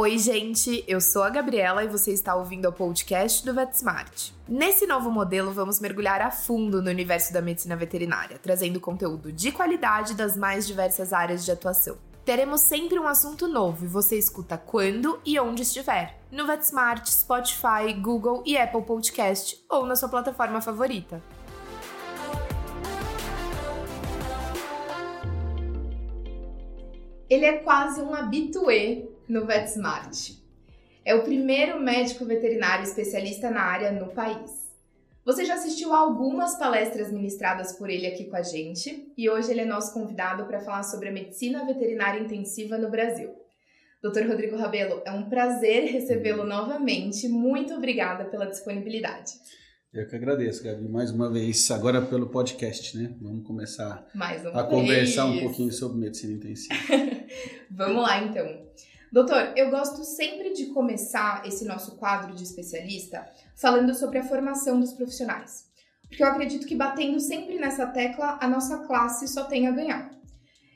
Oi, gente, eu sou a Gabriela e você está ouvindo o podcast do VetSmart. Nesse novo modelo, vamos mergulhar a fundo no universo da medicina veterinária, trazendo conteúdo de qualidade das mais diversas áreas de atuação. Teremos sempre um assunto novo e você escuta quando e onde estiver. No VetSmart, Spotify, Google e Apple Podcast ou na sua plataforma favorita. Ele é quase um habitué no VetSmart. É o primeiro médico veterinário especialista na área no país. Você já assistiu a algumas palestras ministradas por ele aqui com a gente e hoje ele é nosso convidado para falar sobre a medicina veterinária intensiva no Brasil. Dr. Rodrigo Rabelo, é um prazer recebê-lo novamente. Muito obrigada pela disponibilidade. Eu que agradeço, Gabi, mais uma vez, agora pelo podcast, né? Vamos começar a conversar um pouquinho sobre medicina intensiva. Vamos lá, então. Doutor, eu gosto sempre de começar esse nosso quadro de especialista falando sobre a formação dos profissionais. Porque eu acredito que batendo sempre nessa tecla, a nossa classe só tem a ganhar.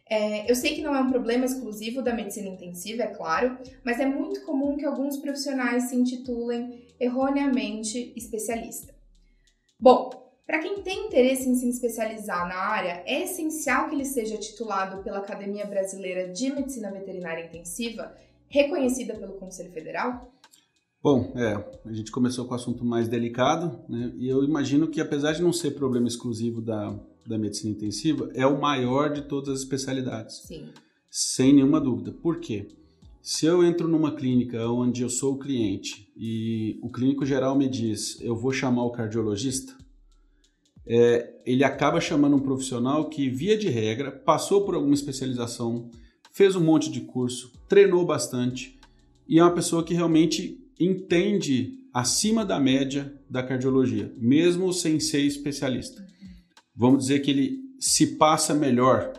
É, eu sei que não é um problema exclusivo da medicina intensiva, é claro, mas é muito comum que alguns profissionais se intitulem erroneamente especialista. Bom, para quem tem interesse em se especializar na área, é essencial que ele seja titulado pela Academia Brasileira de Medicina Veterinária Intensiva, reconhecida pelo Conselho Federal? Bom, é, a gente começou com o assunto mais delicado, né? E eu imagino que apesar de não ser problema exclusivo da, da medicina intensiva, é o maior de todas as especialidades. Sim. Sem nenhuma dúvida. Por quê? Se eu entro numa clínica onde eu sou o cliente e o clínico geral me diz, eu vou chamar o cardiologista, é, ele acaba chamando um profissional que, via de regra, passou por alguma especialização, fez um monte de curso, treinou bastante e é uma pessoa que realmente entende acima da média da cardiologia, mesmo sem ser especialista. Vamos dizer que ele se passa melhor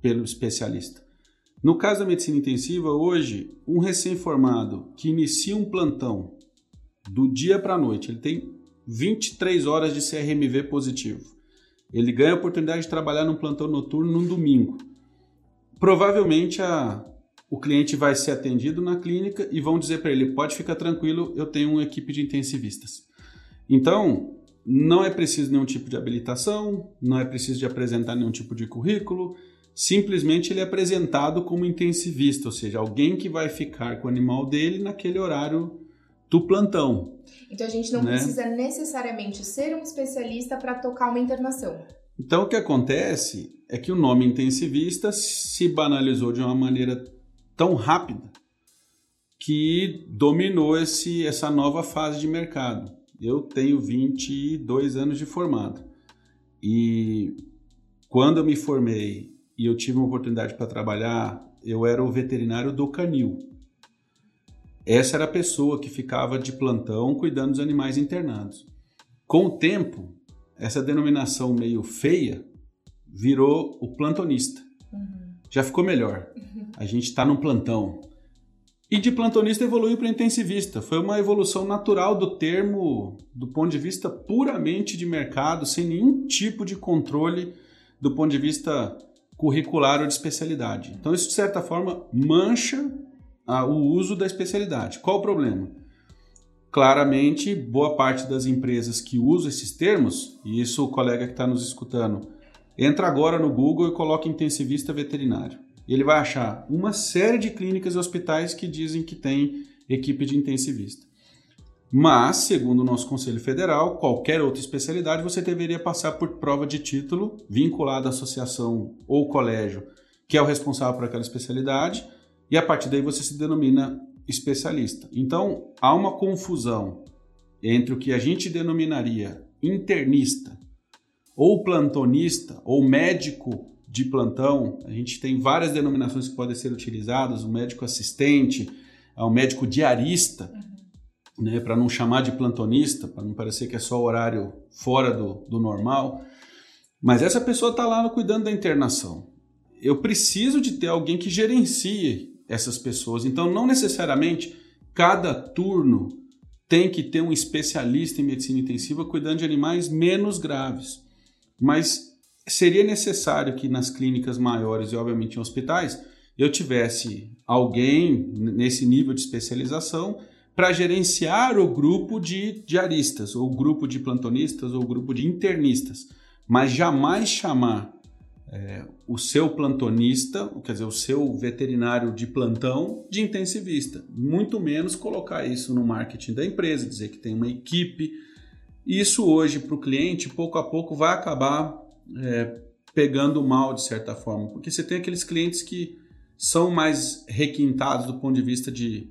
pelo especialista. No caso da medicina intensiva, hoje, um recém-formado que inicia um plantão do dia para a noite, ele tem 23 horas de CRMV positivo. Ele ganha a oportunidade de trabalhar num plantão noturno num domingo. Provavelmente a, o cliente vai ser atendido na clínica e vão dizer para ele: pode ficar tranquilo, eu tenho uma equipe de intensivistas. Então, não é preciso nenhum tipo de habilitação, não é preciso de apresentar nenhum tipo de currículo, simplesmente ele é apresentado como intensivista, ou seja, alguém que vai ficar com o animal dele naquele horário do plantão. Então a gente não né? precisa necessariamente ser um especialista para tocar uma internação. Então o que acontece é que o nome intensivista se banalizou de uma maneira tão rápida que dominou esse, essa nova fase de mercado. Eu tenho 22 anos de formado e quando eu me formei e eu tive uma oportunidade para trabalhar, eu era o veterinário do canil. Essa era a pessoa que ficava de plantão cuidando dos animais internados. Com o tempo, essa denominação meio feia virou o plantonista. Uhum. Já ficou melhor. Uhum. A gente está num plantão. E de plantonista evoluiu para intensivista. Foi uma evolução natural do termo do ponto de vista puramente de mercado, sem nenhum tipo de controle do ponto de vista curricular ou de especialidade. Então, isso de certa forma mancha o uso da especialidade. Qual o problema? Claramente, boa parte das empresas que usam esses termos, e isso o colega que está nos escutando, entra agora no Google e coloca intensivista veterinário. Ele vai achar uma série de clínicas e hospitais que dizem que tem equipe de intensivista. Mas, segundo o nosso Conselho Federal, qualquer outra especialidade você deveria passar por prova de título vinculada à associação ou colégio que é o responsável por aquela especialidade e a partir daí você se denomina especialista. Então, há uma confusão entre o que a gente denominaria internista ou plantonista ou médico de plantão. A gente tem várias denominações que podem ser utilizadas, o médico assistente, o médico diarista, uhum. né, para não chamar de plantonista, para não parecer que é só horário fora do, do normal. Mas essa pessoa está lá cuidando da internação. Eu preciso de ter alguém que gerencie essas pessoas. Então, não necessariamente cada turno tem que ter um especialista em medicina intensiva cuidando de animais menos graves. Mas seria necessário que nas clínicas maiores e, obviamente, em hospitais, eu tivesse alguém nesse nível de especialização para gerenciar o grupo de diaristas, ou grupo de plantonistas, ou grupo de internistas, mas jamais chamar é, o seu plantonista, quer dizer, o seu veterinário de plantão de intensivista. Muito menos colocar isso no marketing da empresa, dizer que tem uma equipe. Isso hoje para o cliente, pouco a pouco, vai acabar é, pegando mal de certa forma, porque você tem aqueles clientes que são mais requintados do ponto de vista de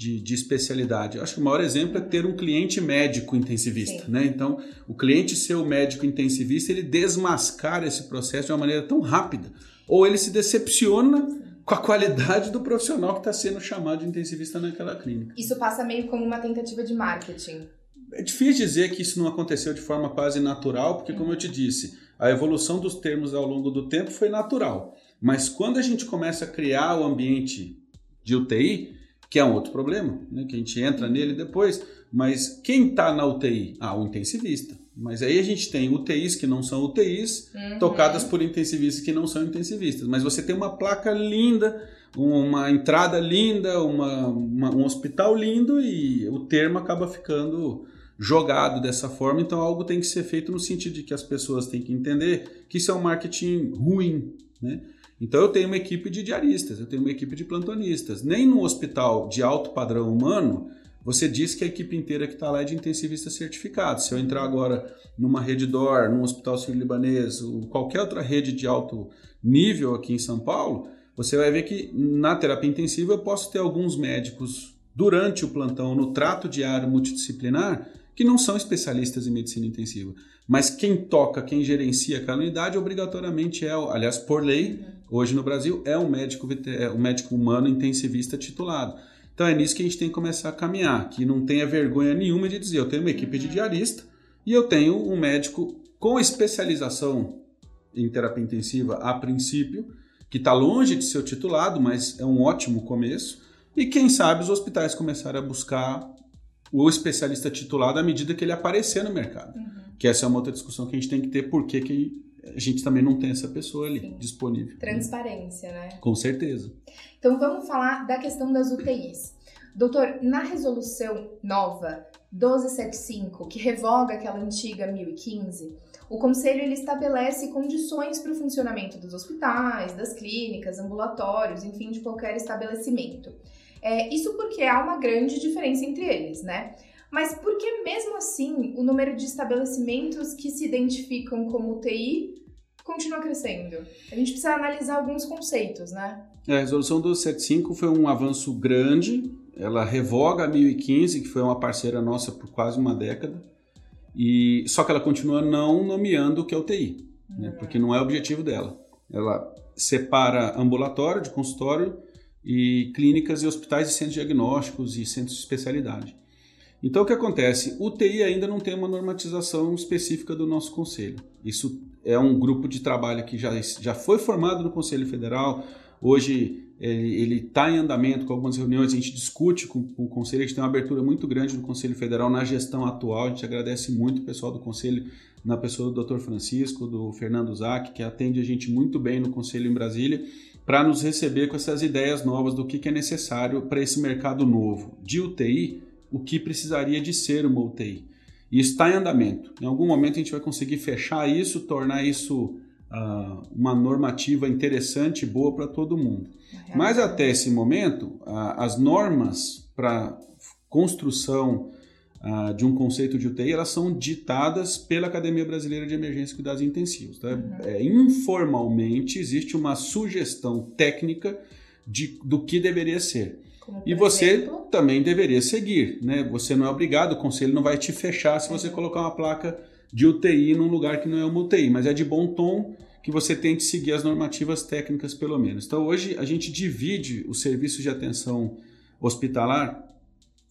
de, de, especialidade. Eu acho que o maior exemplo é ter um cliente médico intensivista. Né? Então, o cliente ser o médico intensivista, ele desmascara esse processo de uma maneira tão rápida. Ou ele se decepciona com a qualidade do profissional que está sendo chamado de intensivista naquela clínica. Isso passa meio como uma tentativa de marketing. É difícil dizer que isso não aconteceu de forma quase natural, porque, como eu te disse, a evolução dos termos ao longo do tempo foi natural. Mas quando a gente começa a criar o ambiente de UTI, que é um outro problema, né, que a gente entra nele depois. Mas quem está na UTI? Ah, o intensivista. Mas aí a gente tem UTIs que não são UTIs, uhum. tocadas por intensivistas que não são intensivistas. Mas você tem uma placa linda, uma entrada linda, uma, uma, um hospital lindo e o termo acaba ficando jogado dessa forma. Então algo tem que ser feito no sentido de que as pessoas têm que entender que isso é um marketing ruim, né? Então eu tenho uma equipe de diaristas, eu tenho uma equipe de plantonistas. Nem no hospital de alto padrão humano você diz que a equipe inteira que está lá é de intensivista certificado. Se eu entrar agora numa rede DOR, num hospital sírio-libanês, ou qualquer outra rede de alto nível aqui em São Paulo, você vai ver que na terapia intensiva eu posso ter alguns médicos durante o plantão, no trato diário multidisciplinar, que não são especialistas em medicina intensiva. Mas quem toca, quem gerencia aquela unidade, obrigatoriamente é, aliás, por lei, hoje no Brasil, é um médico, é um médico humano intensivista titulado. Então é nisso que a gente tem que começar a caminhar, que não tenha vergonha nenhuma de dizer, eu tenho uma equipe de uhum. diarista e eu tenho um médico com especialização em terapia intensiva a princípio, que está longe de ser o titulado, mas é um ótimo começo. E quem sabe os hospitais começarem a buscar o especialista titulado à medida que ele aparecer no mercado. Uhum. Que essa é uma outra discussão que a gente tem que ter, porque que a gente também não tem essa pessoa ali Sim. disponível. Transparência, né? Com certeza. Então vamos falar da questão das UTIs. Doutor, na resolução nova 1275, que revoga aquela antiga 1015, o Conselho ele estabelece condições para o funcionamento dos hospitais, das clínicas, ambulatórios, enfim, de qualquer estabelecimento. É, isso porque há uma grande diferença entre eles, né? Mas por que mesmo assim o número de estabelecimentos que se identificam como UTI continua crescendo? A gente precisa analisar alguns conceitos, né? É, a resolução 275 foi um avanço grande. Ela revoga a 1015, que foi uma parceira nossa por quase uma década. E só que ela continua não nomeando o que é UTI, né? Uhum. porque não é o objetivo dela. Ela separa ambulatório de consultório e clínicas e hospitais e centros diagnósticos e centros de especialidade. Então, o que acontece? O TI ainda não tem uma normatização específica do nosso conselho. Isso é um grupo de trabalho que já, já foi formado no Conselho Federal. Hoje ele está em andamento com algumas reuniões, a gente discute com, com, o Conselho, a gente tem uma abertura muito grande no Conselho Federal na gestão atual. A gente agradece muito o pessoal do Conselho, na pessoa do Dr. Francisco, do Fernando Zac, que atende a gente muito bem no Conselho em Brasília, para nos receber com essas ideias novas do que, que é necessário para esse mercado novo de UTI o que precisaria de ser uma UTI. E está em andamento. Em algum momento a gente vai conseguir fechar isso, tornar isso uh, uma normativa interessante e boa para todo mundo. Uhum. Mas até esse momento, uh, as normas para construção uh, de um conceito de UTI elas são ditadas pela Academia Brasileira de Emergência e Cuidados Intensivos. Tá? Uhum. É, informalmente existe uma sugestão técnica de, do que deveria ser. Como e você exemplo? também deveria seguir, né? Você não é obrigado, o conselho não vai te fechar se você colocar uma placa de UTI num lugar que não é uma UTI, mas é de bom tom que você tente seguir as normativas técnicas pelo menos. Então hoje a gente divide o serviço de atenção hospitalar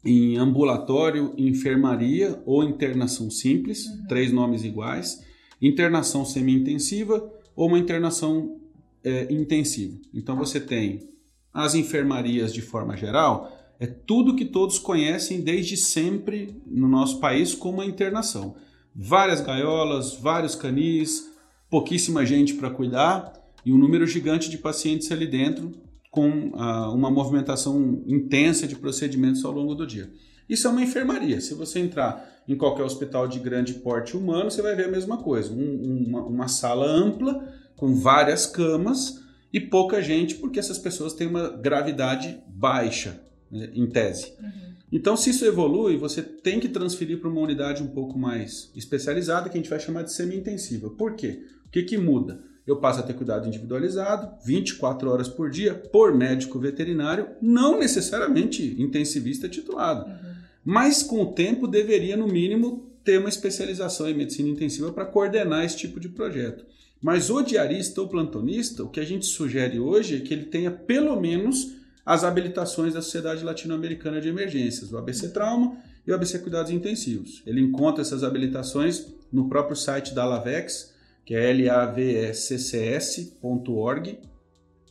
em ambulatório, enfermaria ou internação simples, uhum. três nomes iguais, internação semi-intensiva ou uma internação é, intensiva. Então você tem as enfermarias de forma geral, é tudo que todos conhecem desde sempre no nosso país como a internação. Várias gaiolas, vários canis, pouquíssima gente para cuidar e um número gigante de pacientes ali dentro com ah, uma movimentação intensa de procedimentos ao longo do dia. Isso é uma enfermaria. Se você entrar em qualquer hospital de grande porte humano, você vai ver a mesma coisa. Um, uma, uma sala ampla, com várias camas e pouca gente, porque essas pessoas têm uma gravidade baixa, né, em tese. Uhum. Então, se isso evolui, você tem que transferir para uma unidade um pouco mais especializada, que a gente vai chamar de semi-intensiva. Por quê? O que, que muda? Eu passo a ter cuidado individualizado, 24 horas por dia, por médico veterinário, não necessariamente intensivista titulado. Uhum. Mas, com o tempo, deveria, no mínimo, ter uma especialização em medicina intensiva para coordenar esse tipo de projeto. Mas o diarista ou plantonista, o que a gente sugere hoje é que ele tenha pelo menos as habilitações da Sociedade Latino-Americana de Emergências, o ABC Trauma e o ABC Cuidados Intensivos. Ele encontra essas habilitações no próprio site da Lavex, que é laveccs.org,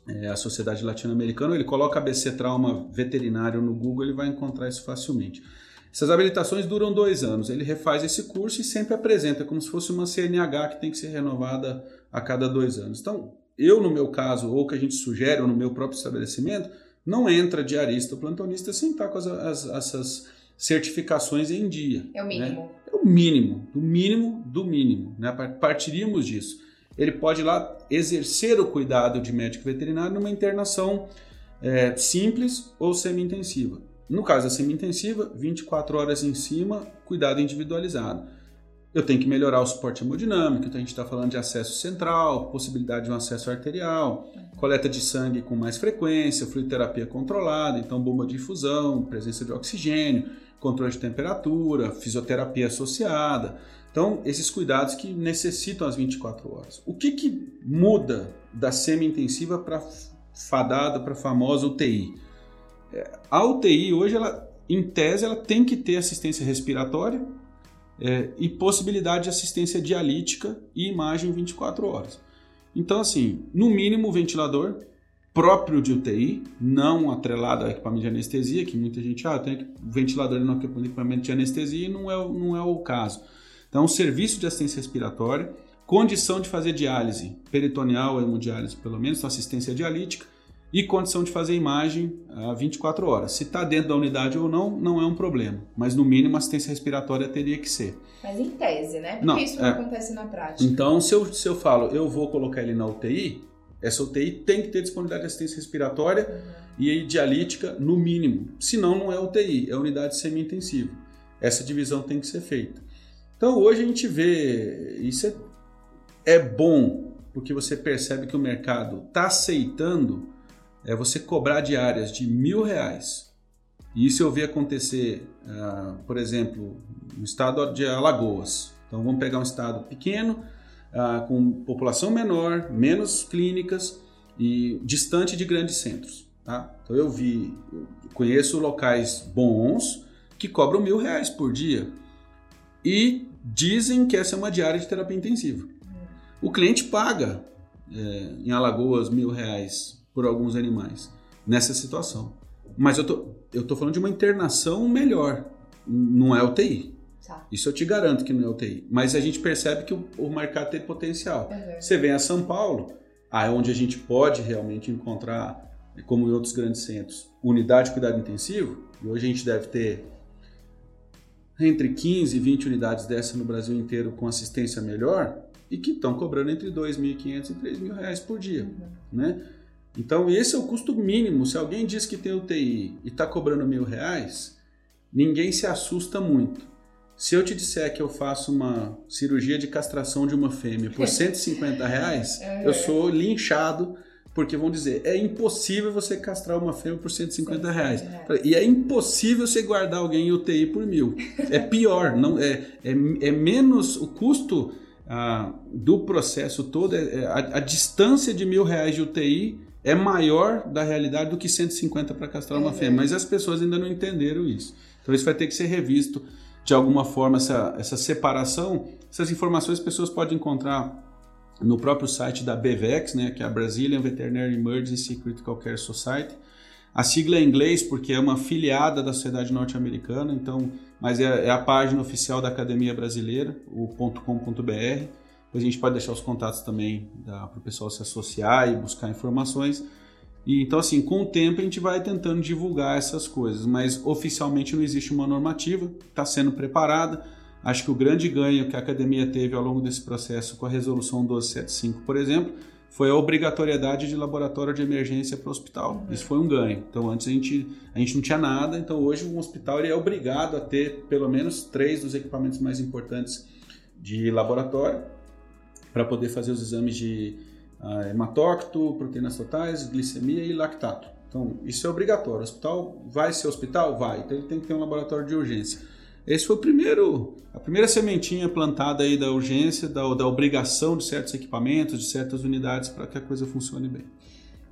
é a Sociedade Latino-Americana. Ele coloca ABC Trauma Veterinário no Google, ele vai encontrar isso facilmente. Essas habilitações duram dois anos. Ele refaz esse curso e sempre apresenta como se fosse uma CNH que tem que ser renovada a cada dois anos. Então, eu, no meu caso, ou que a gente sugere, ou no meu próprio estabelecimento, não entra diarista ou plantonista sem estar com as, as, essas certificações em dia. É o né? mínimo. Né? É o mínimo, do mínimo, do mínimo. Né? Partiríamos disso. Ele pode ir lá exercer o cuidado de médico veterinário numa internação é, simples ou semi-intensiva. No caso da semi-intensiva, 24 horas em cima, cuidado individualizado. Eu tenho que melhorar o suporte hemodinâmico, então a gente está falando de acesso central, possibilidade de um acesso arterial, coleta de sangue com mais frequência, fluidoterapia controlada, então bomba de infusão, presença de oxigênio, controle de temperatura, fisioterapia associada. Então, esses cuidados que necessitam as 24 horas. O que, que muda da semi-intensiva para fadada, para famosa UTI? É, a UTI hoje, ela, em tese, ela tem que ter assistência respiratória é, e possibilidade de assistência dialítica e imagem 24 horas. Então, assim, no mínimo ventilador próprio de UTI, não atrelado a equipamento de anestesia, que muita gente, ah, tem ventilador no equipamento de anestesia e não é, não é o caso. Então, serviço de assistência respiratória, condição de fazer diálise peritoneal, hemodiálise pelo menos, assistência dialítica, e condição de fazer imagem a 24 horas. Se está dentro da unidade ou não, não é um problema. Mas no mínimo assistência respiratória teria que ser. Mas em tese, né? Porque não, isso não é... acontece na prática. Então, se eu, se eu falo, eu vou colocar ele na UTI, essa UTI tem que ter disponibilidade de assistência respiratória uhum. e dialítica no mínimo. Senão, não é UTI, é unidade semi-intensiva. Essa divisão tem que ser feita. Então, hoje a gente vê, isso é, é bom, porque você percebe que o mercado está aceitando é você cobrar diárias de mil reais. E isso eu vi acontecer, uh, por exemplo, no estado de Alagoas. Então vamos pegar um estado pequeno, uh, com população menor, menos clínicas e distante de grandes centros. Tá? Então eu vi, eu conheço locais bons que cobram mil reais por dia e dizem que essa é uma diária de terapia intensiva. O cliente paga é, em Alagoas mil reais por alguns animais nessa situação. Mas eu tô, eu tô falando de uma internação melhor, não é UTI. Tá. Isso eu te garanto que não é UTI. Mas a gente percebe que o, o mercado tem potencial. Uhum. Você vem a São Paulo, aí onde a gente pode realmente encontrar, como em outros grandes centros, unidade de cuidado intensivo, e hoje a gente deve ter entre 15 e 20 unidades dessa no Brasil inteiro com assistência melhor e que estão cobrando entre 2.500 e 3.000 reais por dia, uhum. né? Então, esse é o custo mínimo. Se alguém diz que tem UTI e está cobrando mil reais, ninguém se assusta muito. Se eu te disser que eu faço uma cirurgia de castração de uma fêmea por 150 reais, eu sou linchado, porque vão dizer, é impossível você castrar uma fêmea por 150 reais. E é impossível você guardar alguém em UTI por mil. É pior, não é, é, é menos o custo ah, do processo todo, é, é, a, a distância de mil reais de UTI é maior da realidade do que 150 para castrar uma fêmea, mas as pessoas ainda não entenderam isso. Então isso vai ter que ser revisto de alguma forma, essa, essa separação. Essas informações as pessoas podem encontrar no próprio site da BVEX, né, que é a Brazilian Veterinary Emergency Critical Care Society. A sigla é em inglês porque é uma filiada da Sociedade Norte-Americana, então, mas é, é, a página oficial da Academia Brasileira, o .com.br. Depois a gente pode deixar os contatos também para o pessoal se associar e buscar informações. E, então, assim, com o tempo a gente vai tentando divulgar essas coisas, mas oficialmente não existe uma normativa, está sendo preparada. Acho que o grande ganho que a academia teve ao longo desse processo com a resolução 1275, por exemplo, foi a obrigatoriedade de laboratório de emergência para o hospital. Uhum. Isso foi um ganho. Então, antes a gente, a gente não tinha nada, então hoje um hospital ele é obrigado a ter pelo menos três dos equipamentos mais importantes de laboratório para poder fazer os exames de uh, hematócrito, proteínas totais, glicemia e lactato. Então, isso é obrigatório. O hospital vai ser hospital? Vai. Então, ele tem que ter um laboratório de urgência. Esse foi o primeiro, a primeira sementinha plantada aí da urgência, da, da obrigação de certos equipamentos, de certas unidades para que a coisa funcione bem.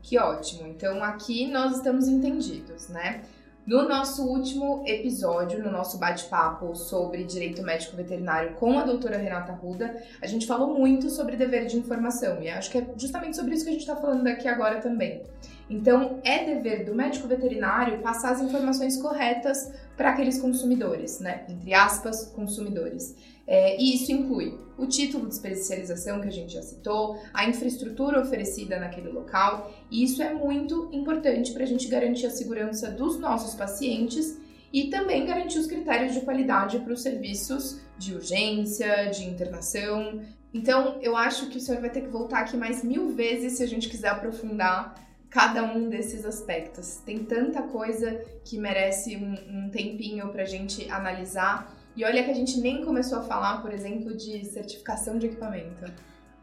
Que ótimo. Então, aqui nós estamos entendidos, né? No nosso último episódio, no nosso bate-papo sobre direito médico veterinário com a doutora Renata Ruda, a gente falou muito sobre dever de informação e acho que é justamente sobre isso que a gente está falando aqui agora também. Então, é dever do médico veterinário passar as informações corretas para aqueles consumidores, né? Entre aspas, consumidores. É, e isso inclui o título de especialização que a gente já citou, a infraestrutura oferecida naquele local, e isso é muito importante para a gente garantir a segurança dos nossos pacientes e também garantir os critérios de qualidade para os serviços de urgência, de internação. Então, eu acho que o senhor vai ter que voltar aqui mais mil vezes se a gente quiser aprofundar cada um desses aspectos. Tem tanta coisa que merece um, um tempinho para a gente analisar. E olha que a gente nem começou a falar, por exemplo, de certificação de equipamento.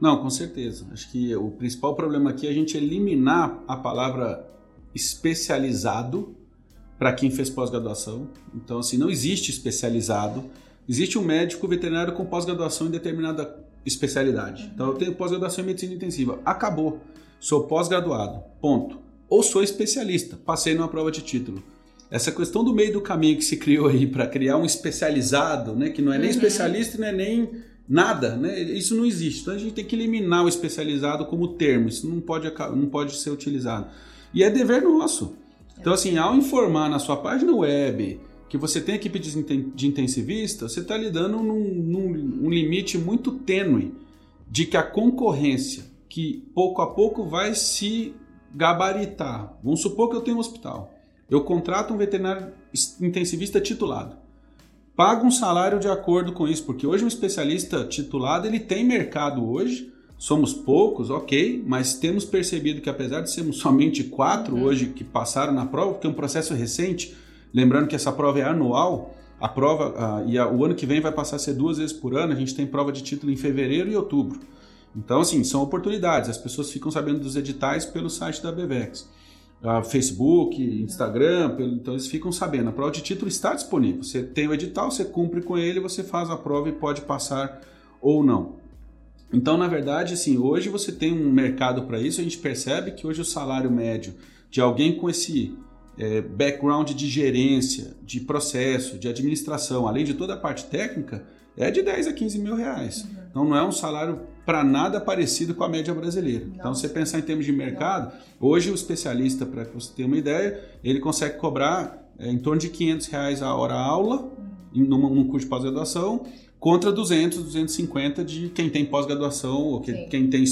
Não, com certeza. Acho que o principal problema aqui é a gente eliminar a palavra especializado para quem fez pós-graduação. Então, assim, não existe especializado. Existe um médico veterinário com pós-graduação em determinada especialidade. Uhum. Então, eu tenho pós-graduação em medicina intensiva. Acabou. Sou pós-graduado. Ponto. Ou sou especialista. Passei numa prova de título. Essa questão do meio do caminho que se criou aí para criar um especializado, né, que não é nem uhum. especialista, não é nem nada, né? Isso não existe. Então a gente tem que eliminar o especializado como termo. Isso não pode, não pode ser utilizado. E é dever nosso. Então, assim, ao informar na sua página web que você tem equipe de intensivista, você está lidando num, num um limite muito tênue de que a concorrência que pouco a pouco vai se gabaritar. Vamos supor que eu tenho um hospital. Eu contrato um veterinário intensivista titulado. Pago um salário de acordo com isso, porque hoje um especialista titulado ele tem mercado hoje. Somos poucos, ok, mas temos percebido que apesar de sermos somente quatro uhum. hoje que passaram na prova, porque é um processo recente, lembrando que essa prova é anual, a prova uh, e a, o ano que vem vai passar a ser duas vezes por ano. A gente tem prova de título em fevereiro e outubro. Então, assim, são oportunidades. As pessoas ficam sabendo dos editais pelo site da Bevex. Uh, Facebook, Instagram, então eles ficam sabendo. A prova de título está disponível. Você tem o edital, você cumpre com ele, você faz a prova e pode passar ou não. Então, na verdade, assim, hoje você tem um mercado para isso. A gente percebe que hoje o salário médio de alguém com esse é, background de gerência, de processo, de administração, além de toda a parte técnica, é de 10 a 15 mil reais. Uhum. Então não é um salário para nada parecido com a média brasileira. Não. Então, se você pensar em termos de mercado, hoje o especialista, para você tenha uma ideia, ele consegue cobrar é, em torno de 500 reais a hora aula, uhum. em, num, num curso de pós-graduação, contra 200, 250 de quem tem pós-graduação ou que, quem tem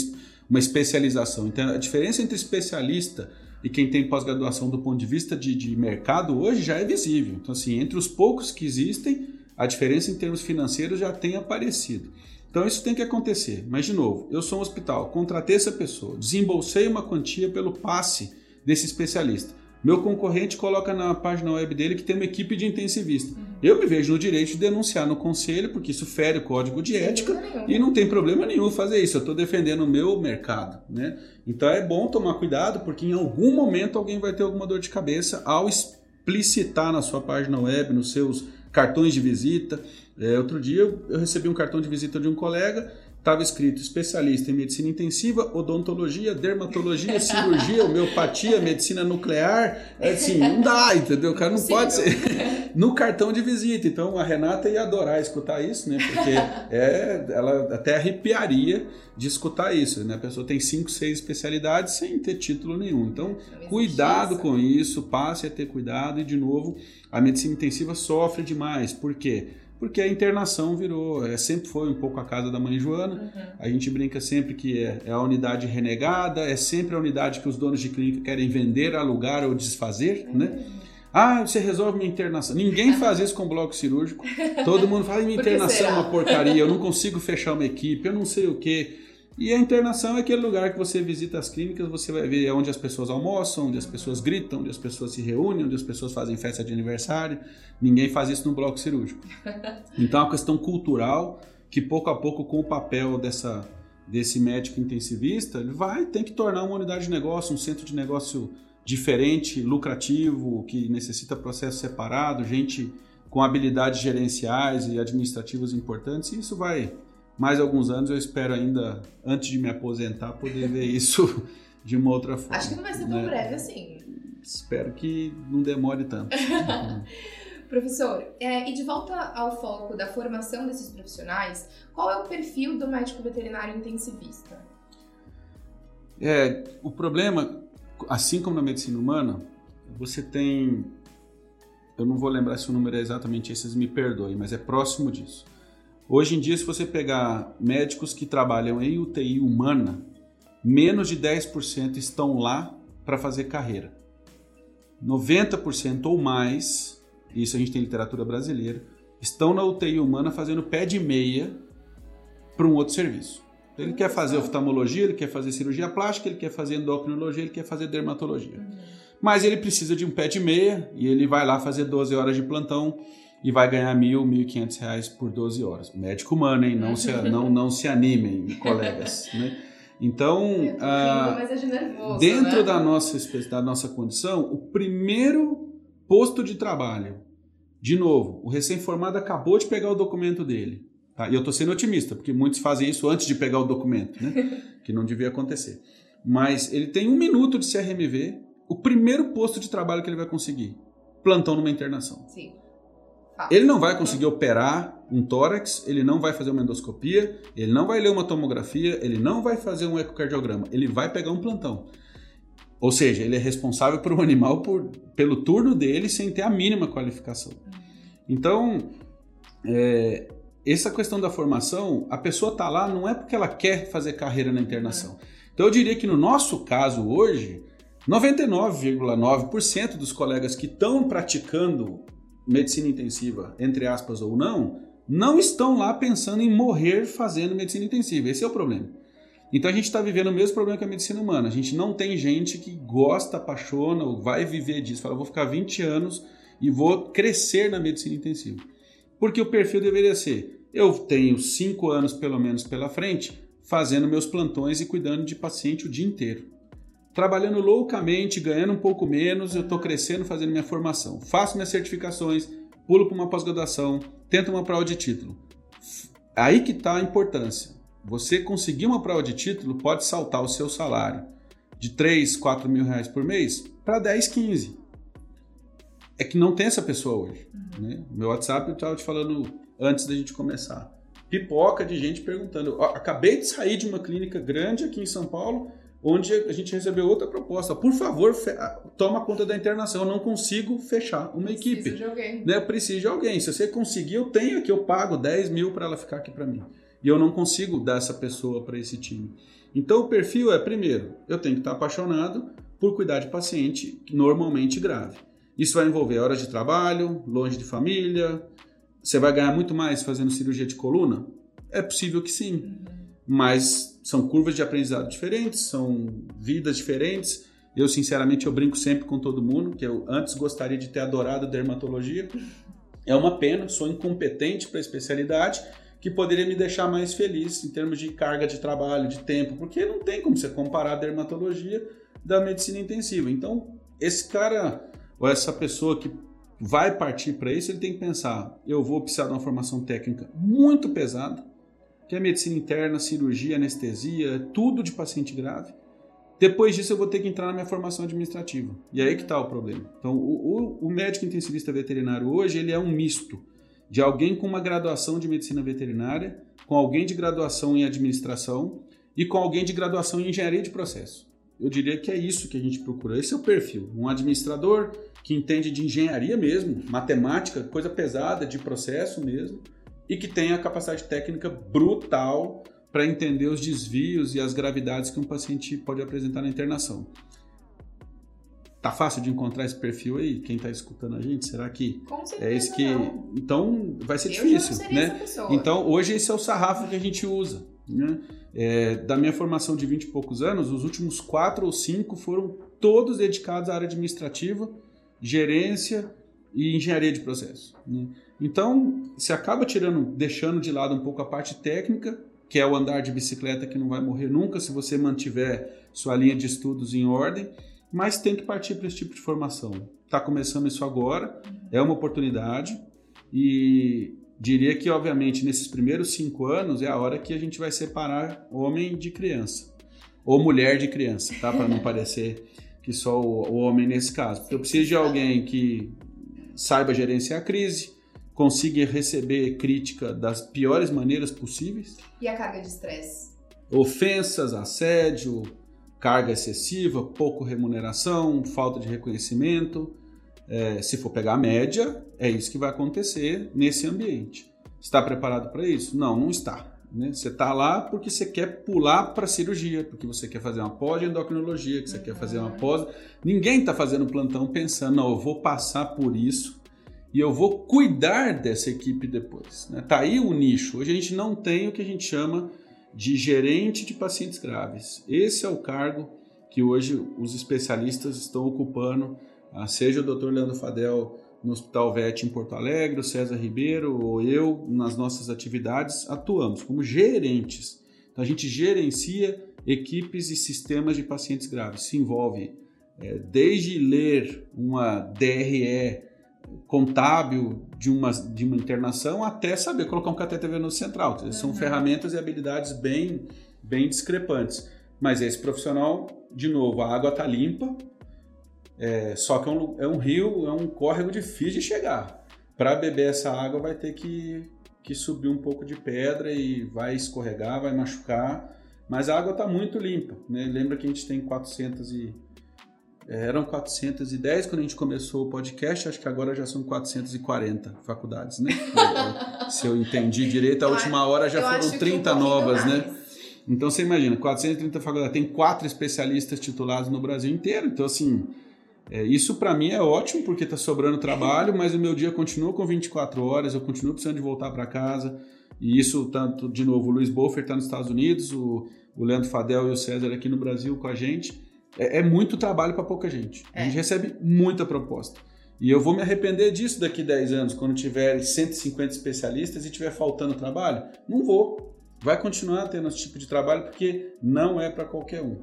uma especialização. Então, a diferença entre especialista e quem tem pós-graduação do ponto de vista de, de mercado hoje já é visível. Então, assim, entre os poucos que existem, a diferença em termos financeiros já tem aparecido. Então isso tem que acontecer. Mas, de novo, eu sou um hospital, contratei essa pessoa, desembolsei uma quantia pelo passe desse especialista. Meu concorrente coloca na página web dele que tem uma equipe de intensivista. Uhum. Eu me vejo no direito de denunciar no conselho, porque isso fere o código de ética e não tem problema nenhum fazer isso. Eu estou defendendo o meu mercado. Né? Então é bom tomar cuidado, porque em algum momento alguém vai ter alguma dor de cabeça ao explicitar na sua página web, nos seus cartões de visita. É, outro dia eu recebi um cartão de visita de um colega, estava escrito especialista em medicina intensiva, odontologia, dermatologia, cirurgia, homeopatia, medicina nuclear. É assim, não dá, entendeu? O cara não pode ser no cartão de visita. Então a Renata ia adorar escutar isso, né? Porque é, ela até arrepiaria de escutar isso, né? A pessoa tem cinco, seis especialidades sem ter título nenhum. Então, cuidado com isso, passe a ter cuidado e de novo, a medicina intensiva sofre demais. Por quê? porque a internação virou, é, sempre foi um pouco a casa da mãe Joana. Uhum. A gente brinca sempre que é, é, a unidade renegada, é sempre a unidade que os donos de clínica querem vender, alugar ou desfazer, Uhum. né? Ah, você resolve minha internação. Ninguém faz isso com bloco cirúrgico. Todo mundo fala, minha internação é uma porcaria, eu não consigo fechar uma equipe, eu não sei o quê. E a internação é aquele lugar que você visita as clínicas, você vai ver onde as pessoas almoçam, onde as pessoas gritam, onde as pessoas se reúnem, onde as pessoas fazem festa de aniversário. Ninguém faz isso no bloco cirúrgico. Então é uma questão cultural que pouco a pouco, com o papel dessa, desse médico intensivista, ele vai ter que tornar uma unidade de negócio, um centro de negócio diferente, lucrativo, que necessita processo separado, gente com habilidades gerenciais e administrativas importantes, e isso vai mais alguns anos, eu espero ainda, antes de me aposentar, poder ver isso de uma outra forma. Acho que não vai ser tão né? breve assim. Espero que não demore tanto. Professor, é, e de volta ao foco da formação desses profissionais, qual é o perfil do médico veterinário intensivista? É, o problema, assim como na medicina humana, você tem. Eu não vou lembrar se o número é exatamente esse, me perdoem, mas é próximo disso. Hoje em dia, se você pegar médicos que trabalham em UTI humana, menos de 10% estão lá para fazer carreira. 90% ou mais, isso a gente tem literatura brasileira, estão na UTI humana fazendo pé de meia para um outro serviço. Ele quer fazer oftalmologia, ele quer fazer cirurgia plástica, ele quer fazer endocrinologia, ele quer fazer dermatologia. Mas ele precisa de um pé de meia e ele vai lá fazer 12 horas de plantão e vai ganhar mil, mil e quinhentos reais por 12 horas. Médico humano, hein? Não se, não, não se animem, colegas. Né? Então, ah, rindo, mas é de nervoso, dentro né? da, nossa, da nossa condição, o primeiro posto de trabalho, de novo, o recém-formado acabou de pegar o documento dele. Tá? E eu estou sendo otimista, porque muitos fazem isso antes de pegar o documento, né? que não devia acontecer. Mas ele tem um minuto de CRMV, o primeiro posto de trabalho que ele vai conseguir, plantão numa internação. Sim. Ele não vai conseguir operar um tórax, ele não vai fazer uma endoscopia, ele não vai ler uma tomografia, ele não vai fazer um ecocardiograma, ele vai pegar um plantão. Ou seja, ele é responsável por um animal por, pelo turno dele sem ter a mínima qualificação. Então, é, essa questão da formação, a pessoa está lá não é porque ela quer fazer carreira na internação. Então, eu diria que no nosso caso hoje, 99,9% dos colegas que estão praticando medicina intensiva, entre aspas ou não, não estão lá pensando em morrer fazendo medicina intensiva. Esse é o problema. Então a gente está vivendo o mesmo problema que a medicina humana. A gente não tem gente que gosta, apaixona ou vai viver disso. Fala, vou ficar 20 anos e vou crescer na medicina intensiva. Porque o perfil deveria ser: eu tenho 5 anos pelo menos pela frente fazendo meus plantões e cuidando de paciente o dia inteiro trabalhando loucamente, ganhando um pouco menos, eu estou crescendo, fazendo minha formação. Faço minhas certificações, pulo para uma pós-graduação, tento uma prova de título. Aí que está a importância. Você conseguir uma prova de título pode saltar o seu salário de 3, 4 mil reais por mês para 10, 15. É que não tem essa pessoa hoje. Né? Meu WhatsApp eu estava te falando antes da gente começar. Pipoca de gente perguntando. "Ó, acabei de sair de uma clínica grande aqui em São Paulo onde a gente recebeu outra proposta. Por favor, ah, toma conta da internação. Eu não consigo fechar uma equipe. Preciso de alguém. Né? Eu preciso de alguém. Se você conseguir, eu tenho aqui, eu pago 10 mil para ela ficar aqui para mim. E eu não consigo dar essa pessoa para esse time. Então o perfil é, primeiro, eu tenho que estar apaixonado por cuidar de paciente normalmente grave. Isso vai envolver horas de trabalho, longe de família. Você vai ganhar muito mais fazendo cirurgia de coluna? É possível que sim mas são curvas de aprendizado diferentes, são vidas diferentes. Eu, sinceramente, eu brinco sempre com todo mundo, que eu antes gostaria de ter adorado dermatologia. É uma pena, sou incompetente para a especialidade, que poderia me deixar mais feliz em termos de carga de trabalho, de tempo, porque não tem como você comparar a dermatologia da medicina intensiva. Então, esse cara ou essa pessoa que vai partir para isso, ele tem que pensar: eu vou precisar de uma formação técnica muito pesada, que é medicina interna, cirurgia, anestesia, tudo de paciente grave. Depois disso, eu vou ter que entrar na minha formação administrativa. E aí que está o problema. Então, o, o, o médico intensivista veterinário hoje, ele é um misto de alguém com uma graduação de medicina veterinária, com alguém de graduação em administração e com alguém de graduação em engenharia de processo. eu diria que é isso que a gente procura. Esse é o perfil. Um administrador que entende de engenharia mesmo, matemática, coisa pesada, de processo mesmo, e que tem a capacidade técnica brutal para entender os desvios e as gravidades que um paciente pode apresentar na internação. Tá fácil de encontrar esse perfil aí? Quem está escutando a gente, será que Com é esse que não. então vai ser Eu difícil, né? Então hoje esse é o sarrafo que a gente usa, né? É, da minha formação de 20 e poucos anos, os últimos quatro ou cinco foram todos dedicados à área administrativa, gerência e engenharia de processo. né? Então, se acaba tirando, deixando de lado um pouco a parte técnica, que é o andar de bicicleta que não vai morrer nunca se você mantiver sua linha de estudos em ordem, mas tem que partir para esse tipo de formação. Está começando isso agora, é uma oportunidade e diria que, obviamente, nesses primeiros cinco anos é a hora que a gente vai separar homem de criança ou mulher de criança, tá? Para não parecer que só o, homem nesse caso. Porque eu preciso de alguém que saiba gerenciar a crise, consiga receber crítica das piores maneiras possíveis, E a carga de estresse? ofensas, assédio, carga excessiva, pouco remuneração, falta de reconhecimento. É, se for pegar a média, é isso que vai acontecer nesse ambiente. Está preparado para isso? Não, não está. Né? Você está lá porque você quer pular para cirurgia, porque você quer fazer uma pós de endocrinologia, que você quer fazer uma pós. Ninguém está fazendo plantão pensando, não, eu vou passar por isso e eu vou cuidar dessa equipe depois. Né? Tá aí o nicho. Hoje a gente não tem o que a gente chama de gerente de pacientes graves. Esse é o cargo que hoje os especialistas estão ocupando, ah, seja o Dr. Leandro Fadel no Hospital VET em Porto Alegre, o César Ribeiro ou eu nas nossas atividades atuamos como gerentes. Então a gente gerencia equipes e sistemas de pacientes graves. Se envolve eh, desde ler uma DRE contábil de uma, de uma internação até saber colocar um cateter venoso central. Dizer, São Uhum. ferramentas e habilidades bem, bem discrepantes. Mas esse profissional, de novo, a água está limpa, é, só que é um, é um rio, é um córrego difícil de chegar. Para beber essa água vai ter que, que subir um pouco de pedra e vai escorregar, vai machucar. Mas a água está muito limpa. Né? Lembra que a gente tem 400 e é, eram 410 quando a gente começou o podcast, acho que agora já são 440 faculdades, né? Se eu entendi direito, a última hora já Eu foram que 30 um pouquinho novas, né? Então você imagina, 430 faculdades, tem quatro especialistas titulados no Brasil inteiro. Então, assim, é, isso para mim é ótimo porque tá sobrando trabalho, mas o meu dia continua com 24 horas, eu continuo precisando de voltar para casa. E isso, tanto, de novo, o Luiz Bofer está nos Estados Unidos, o, o Leandro Fadel e o César aqui no Brasil com a gente. É, é muito trabalho para pouca gente. A É. gente recebe muita proposta. E eu vou me arrepender disso daqui 10 anos, quando tiver 150 especialistas e tiver faltando trabalho. Não vou. Vai continuar tendo esse tipo de trabalho porque não é para qualquer um.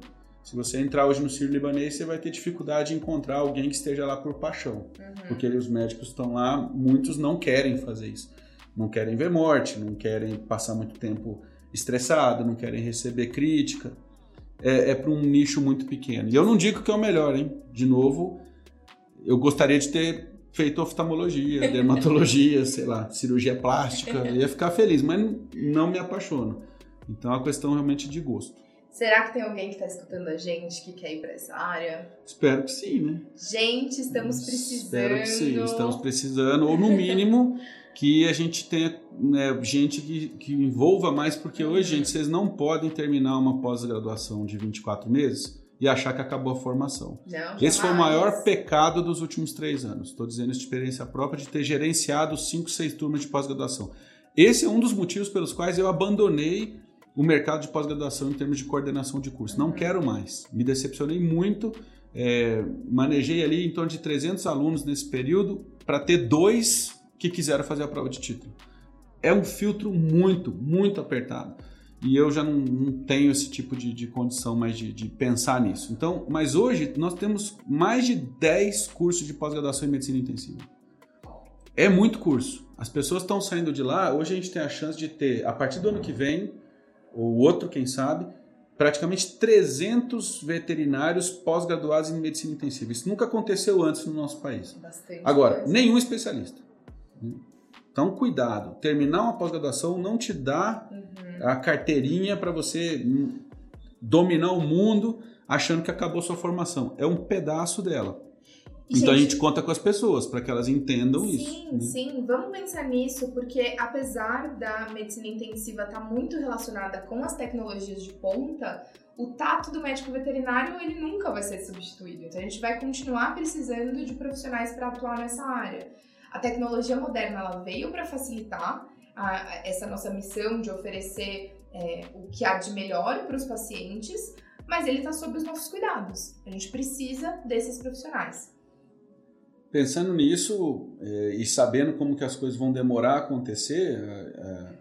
Se você entrar hoje no Sírio Libanês, você vai ter dificuldade em encontrar alguém que esteja lá por paixão. Uhum. Porque os médicos estão lá, muitos não querem fazer isso. Não querem ver morte, não querem passar muito tempo estressado, não querem receber crítica. É, é para um nicho muito pequeno. E eu não digo que é o melhor, hein? De novo, eu gostaria de ter feito oftalmologia, dermatologia, sei lá, cirurgia plástica, eu ia ficar feliz, mas não me apaixono. Então é uma questão realmente de gosto. Será que tem alguém que tá escutando a gente que quer ir pra essa área? Espero que sim, né? Gente, estamos precisando. Espero que sim, estamos precisando, ou no mínimo que a gente tenha né, gente que, que envolva mais, porque hoje, gente, vocês não podem terminar uma pós-graduação de 24 meses e achar que acabou a formação. Não, Esse foi o maior pecado dos últimos três anos. Estou dizendo isso de experiência própria, de ter gerenciado cinco, seis turmas de pós-graduação. Esse é um dos motivos pelos quais eu abandonei o mercado de pós-graduação em termos de coordenação de curso. Não quero mais. Me decepcionei muito. É, manejei ali em torno de 300 alunos nesse período para ter dois que quiseram fazer a prova de título. É um filtro muito, muito apertado. E eu já não, não tenho esse tipo de, de condição mais de, de pensar nisso. Então, mas hoje nós temos mais de 10 cursos de pós-graduação em medicina intensiva. É muito curso. As pessoas estão saindo de lá. Hoje a gente tem a chance de ter, a partir do ano que vem, ou outro, quem sabe, praticamente 300 veterinários pós-graduados em medicina intensiva. Isso nunca aconteceu antes no nosso país. Bastante Agora, coisa. nenhum especialista. Então, cuidado. Terminar uma pós-graduação não te dá Uhum. a carteirinha para você dominar o mundo. achando que acabou sua formação. É um pedaço dela. Então a gente conta com as pessoas para que elas entendam sim, isso. Sim, né? sim, vamos pensar nisso, porque apesar da medicina intensiva estar tá muito relacionada com as tecnologias de ponta, o tato do médico veterinário ele nunca vai ser substituído. Então a gente vai continuar precisando de profissionais para atuar nessa área. A tecnologia moderna ela veio para facilitar a, essa nossa missão de oferecer é, o que há de melhor para os pacientes, mas ele está sob os nossos cuidados. A gente precisa desses profissionais. Pensando nisso é, e sabendo como que as coisas vão demorar a acontecer, é, é,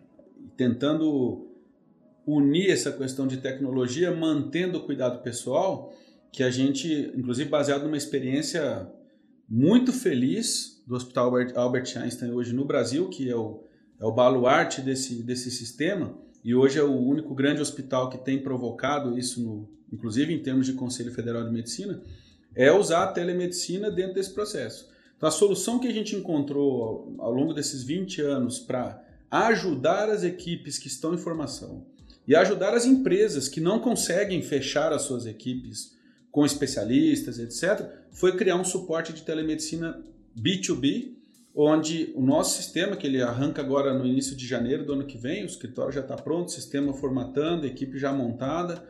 tentando unir essa questão de tecnologia, mantendo o cuidado pessoal, que a gente, inclusive baseado numa experiência muito feliz do Hospital Albert Einstein hoje no Brasil, que é o, é o baluarte desse, desse sistema, e hoje é o único grande hospital que tem provocado isso, no, inclusive em termos de Conselho Federal de Medicina, é usar a telemedicina dentro desse processo. Então, a solução que a gente encontrou ao, ao longo desses 20 anos para ajudar as equipes que estão em formação e ajudar as empresas que não conseguem fechar as suas equipes com especialistas, etc., foi criar um suporte de telemedicina B2B, onde o nosso sistema, que ele arranca agora no início de janeiro do ano que vem, o escritório já está pronto, sistema formatando, equipe já montada,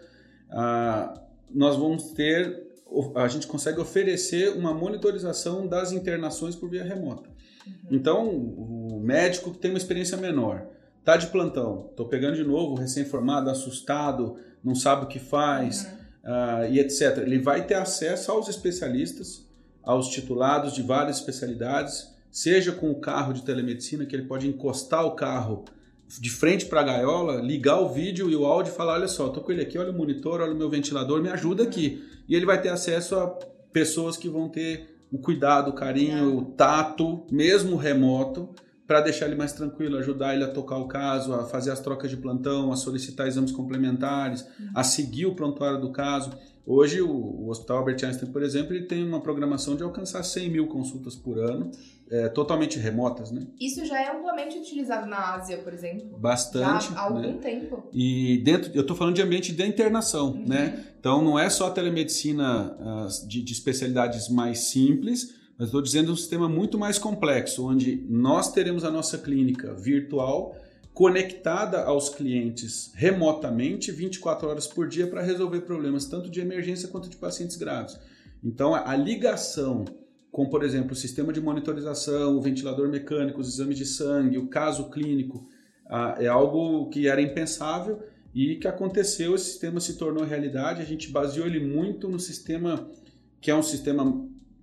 ah, nós vamos ter a gente consegue oferecer uma monitorização das internações por via remota. Uhum. Então, o médico que tem uma experiência menor, tá de plantão, tô pegando de novo, recém-formado, assustado, não sabe o que faz, uhum. uh, e etc. Ele vai ter acesso aos especialistas, aos titulados de várias especialidades, seja com o carro de telemedicina, que ele pode encostar o carro de frente para a gaiola, ligar o vídeo e o áudio e falar: olha só, tô com ele aqui, olha o monitor, olha o meu ventilador, me ajuda aqui. E ele vai ter acesso a pessoas que vão ter o cuidado, o carinho, o tato, mesmo remoto, para deixar ele mais tranquilo, ajudar ele a tocar o caso, a fazer as trocas de plantão, a solicitar exames complementares, a seguir o prontuário do caso. Hoje, o, o Hospital Albert Einstein, por exemplo, ele tem uma programação de alcançar 100 mil consultas por ano, é, totalmente remotas, né? Isso já é amplamente utilizado na Ásia, por exemplo. Bastante. Já há algum né? tempo. E dentro, eu estou falando de ambiente de internação, uhum. né? Então, não é só a telemedicina uh, de, de especialidades mais simples, mas estou dizendo um sistema muito mais complexo, onde nós teremos a nossa clínica virtual conectada aos clientes remotamente 24 horas por dia para resolver problemas tanto de emergência quanto de pacientes graves. Então, a ligação com, por exemplo, o sistema de monitorização, o ventilador mecânico, os exames de sangue, o caso clínico, é algo que era impensável e que aconteceu, esse sistema se tornou realidade. A gente baseou ele muito no sistema que é um sistema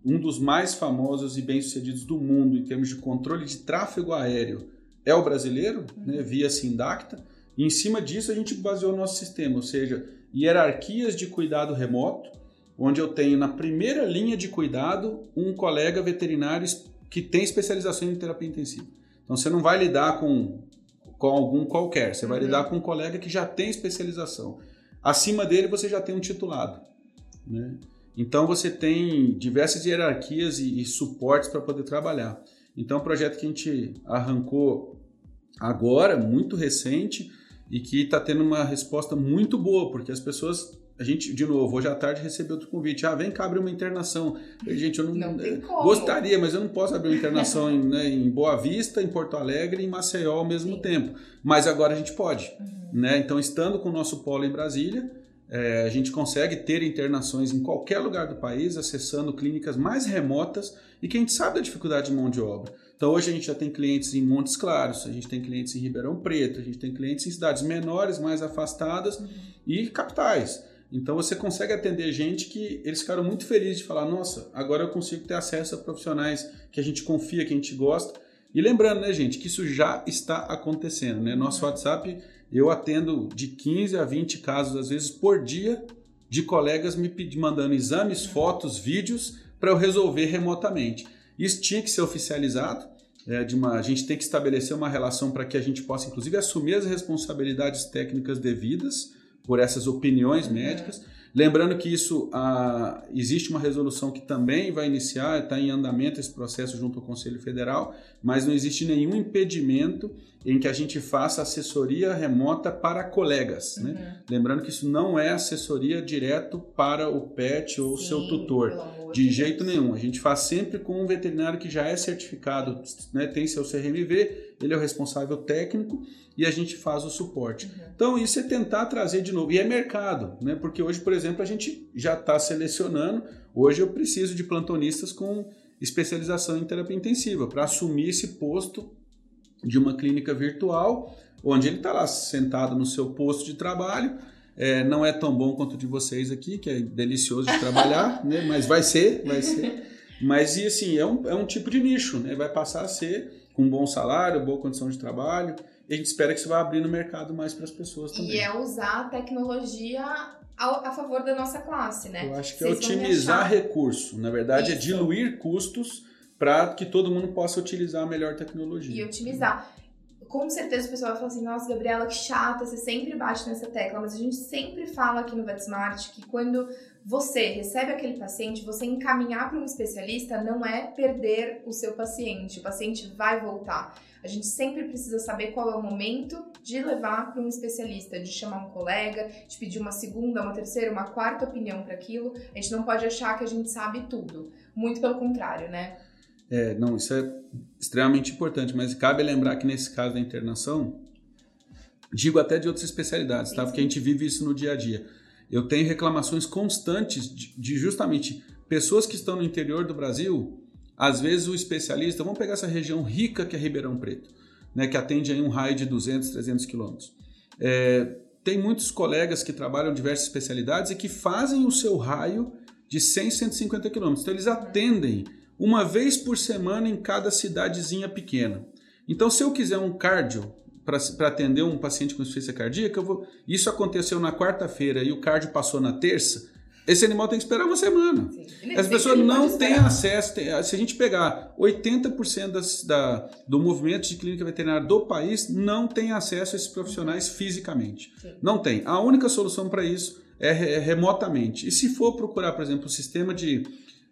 um dos mais famosos e bem-sucedidos do mundo em termos de controle de tráfego aéreo é o brasileiro, né, via Sindacta, e em cima disso a gente baseou o nosso sistema, ou seja, hierarquias de cuidado remoto, onde eu tenho na primeira linha de cuidado um colega veterinário que tem especialização em terapia intensiva. Então você não vai lidar com, com algum qualquer, você uhum. vai lidar com um colega que já tem especialização. Acima dele você já tem um titulado. Né? Então você tem diversas hierarquias e, e suportes para poder trabalhar. Então, é um projeto que a gente arrancou agora, muito recente, e que está tendo uma resposta muito boa, porque as pessoas. A gente, de novo, hoje à tarde recebeu outro convite. Ah, vem cá abrir uma internação. Eu, gente, eu não, não gostaria, mas eu não posso abrir uma internação em, né, em Boa Vista, em Porto Alegre e em Maceió ao mesmo Sim. tempo. Mas agora a gente pode. Uhum. Né? Então, estando com o nosso polo em Brasília, é, a gente consegue ter internações em qualquer lugar do país, acessando clínicas mais remotas e que a gente sabe da dificuldade de mão de obra. Então hoje a gente já tem clientes em Montes Claros, a gente tem clientes em Ribeirão Preto, a gente tem clientes em cidades menores, mais afastadas uhum. e capitais. Então você consegue atender gente que eles ficaram muito felizes de falar: nossa, agora eu consigo ter acesso a profissionais que a gente confia, que a gente gosta. E lembrando, né, gente, que isso já está acontecendo, né? Nosso uhum. WhatsApp eu atendo de 15 a 20 casos, às vezes, por dia, de colegas me mandando exames, fotos, vídeos para eu resolver remotamente. Isso tinha que ser oficializado. É, de uma, a gente tem que estabelecer uma relação para que a gente possa, inclusive, assumir as responsabilidades técnicas devidas por essas opiniões médicas. Lembrando que isso a, existe uma resolução que também vai iniciar, está em andamento esse processo junto ao Conselho Federal, mas não existe nenhum impedimento em que a gente faça assessoria remota para colegas. Né? Uhum. Né? Lembrando que isso não é assessoria direto para o PET ou Sim, seu tutor. De jeito nenhum. A gente faz sempre com um veterinário que já é certificado, né? tem seu CRMV, ele é o responsável técnico e a gente faz o suporte. Uhum. Então, isso é tentar trazer de novo. E é mercado, né? porque hoje, por exemplo, a gente já está selecionando. Hoje eu preciso de plantonistas com especialização em terapia intensiva para assumir esse posto de uma clínica virtual, onde ele está lá sentado no seu posto de trabalho. É, não é tão bom quanto o de vocês aqui, que é delicioso de trabalhar, né? mas vai ser, vai ser. Mas e assim, é um, é um tipo de nicho, né? vai passar a ser com um bom salário, boa condição de trabalho. E a gente espera que isso vá abrir no mercado mais para as pessoas também. E é usar a tecnologia a, a, favor da nossa classe, né? Eu acho que é Vocês é otimizar recurso. Na verdade, é isso. é diluir custos para que todo mundo possa utilizar a melhor tecnologia. E otimizar. Com certeza o pessoal vai falar assim, nossa, Gabriela, que chata, você sempre bate nessa tecla, mas a gente sempre fala aqui no VetSmart que quando você recebe aquele paciente, você encaminhar para um especialista não é perder o seu paciente, o paciente vai voltar. A gente sempre precisa saber qual é o momento de levar para um especialista, de chamar um colega, de pedir uma segunda, uma terceira, uma quarta opinião para aquilo. A gente não pode achar que a gente sabe tudo. Muito pelo contrário, né? É, não, isso é extremamente importante, mas cabe lembrar que nesse caso da internação, digo até de outras especialidades, tá? Porque a gente vive isso no dia a dia. Eu tenho reclamações constantes de, de justamente pessoas que estão no interior do Brasil, às vezes o especialista, vamos pegar essa região rica que é Ribeirão Preto, né, que atende aí um raio de 200, 300 quilômetros. É, tem muitos colegas que trabalham diversas especialidades e que fazem o seu raio de 100, 150 quilômetros. Então eles atendem uma vez por semana em cada cidadezinha pequena. Então, se eu quiser um cardio para atender um paciente com insuficiência cardíaca, vou... isso aconteceu na quarta-feira e o cardio passou na terça, esse animal tem que esperar uma semana. As pessoas não têm acesso. Tem, se a gente pegar 80% das, da, do movimento de clínica veterinária do país, não tem acesso a esses profissionais fisicamente. Sim. Não tem. A única solução para isso é, é remotamente. E se for procurar, por exemplo, o sistema de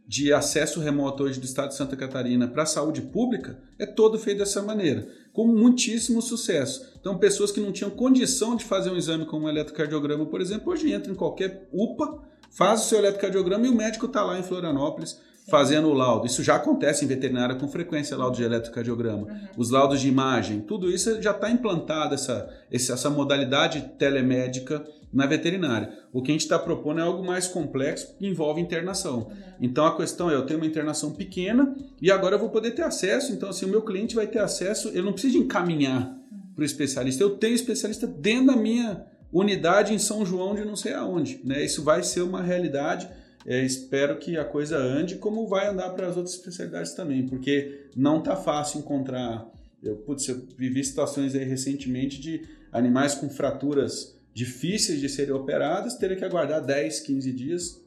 de acesso remoto hoje do estado de Santa Catarina para a saúde pública é todo feito dessa maneira, com muitíssimo sucesso. Então, pessoas que não tinham condição de fazer um exame como um eletrocardiograma, por exemplo, hoje entram em qualquer UPA, faz o seu eletrocardiograma e o médico está lá em Florianópolis fazendo o laudo. Isso já acontece em veterinária com frequência, laudo de eletrocardiograma. Uhum. Os laudos de imagem, tudo isso já está implantado, essa, essa modalidade telemédica na veterinária. O que a gente está propondo é algo mais complexo que envolve internação. Uhum. Então a questão é, eu tenho uma internação pequena e agora eu vou poder ter acesso. Então assim, o meu cliente vai ter acesso, eu não preciso encaminhar uhum. para o especialista. Eu tenho especialista dentro da minha unidade em São João de não sei aonde. Né? Isso vai ser uma realidade. É, espero que a coisa ande como vai andar para as outras especialidades também, porque não está fácil encontrar. Eu, putz, eu vivi situações aí recentemente de animais com fraturas difíceis de serem operadas, teria que aguardar 10, 15 dias,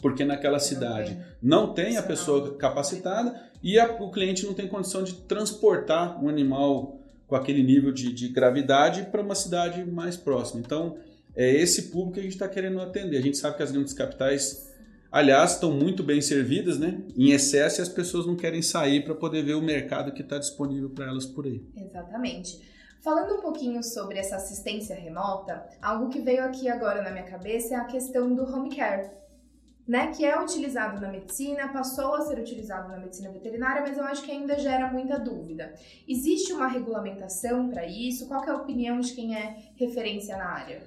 porque naquela cidade não tem a pessoa capacitada e a, o cliente não tem condição de transportar um animal com aquele nível de, de gravidade para uma cidade mais próxima. Então, é esse público que a gente está querendo atender. A gente sabe que as grandes capitais, aliás, estão muito bem servidas, né? Em excesso, e as pessoas não querem sair para poder ver o mercado que está disponível para elas por aí. Exatamente. Falando um pouquinho sobre essa assistência remota, algo que veio aqui agora na minha cabeça é a questão do home care, né? Que é utilizado na medicina, passou a ser utilizado na medicina veterinária, mas eu acho que ainda gera muita dúvida. Existe uma regulamentação para isso? Qual é a opinião de quem é referência na área?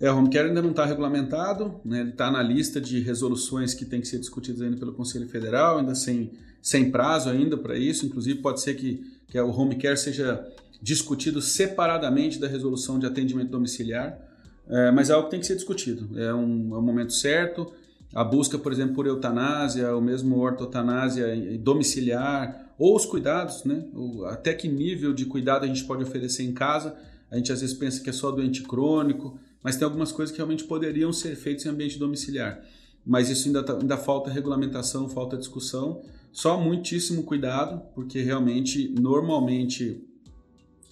É, o home care ainda não está regulamentado, né? ele está na lista de resoluções que tem que ser discutidas ainda pelo Conselho Federal, ainda sem, sem prazo ainda para isso, inclusive pode ser que, que o home care seja discutido separadamente da resolução de atendimento domiciliar, é, mas é algo que tem que ser discutido. É um, é um momento certo. A busca, por exemplo, por eutanásia, ou mesmo ortotanásia domiciliar, ou os cuidados, né? Até que nível de cuidado a gente pode oferecer em casa. A gente às vezes pensa que é só doente crônico, mas tem algumas coisas que realmente poderiam ser feitas em ambiente domiciliar. Mas isso ainda, tá, ainda falta regulamentação, falta discussão. Só muitíssimo cuidado, porque realmente, normalmente,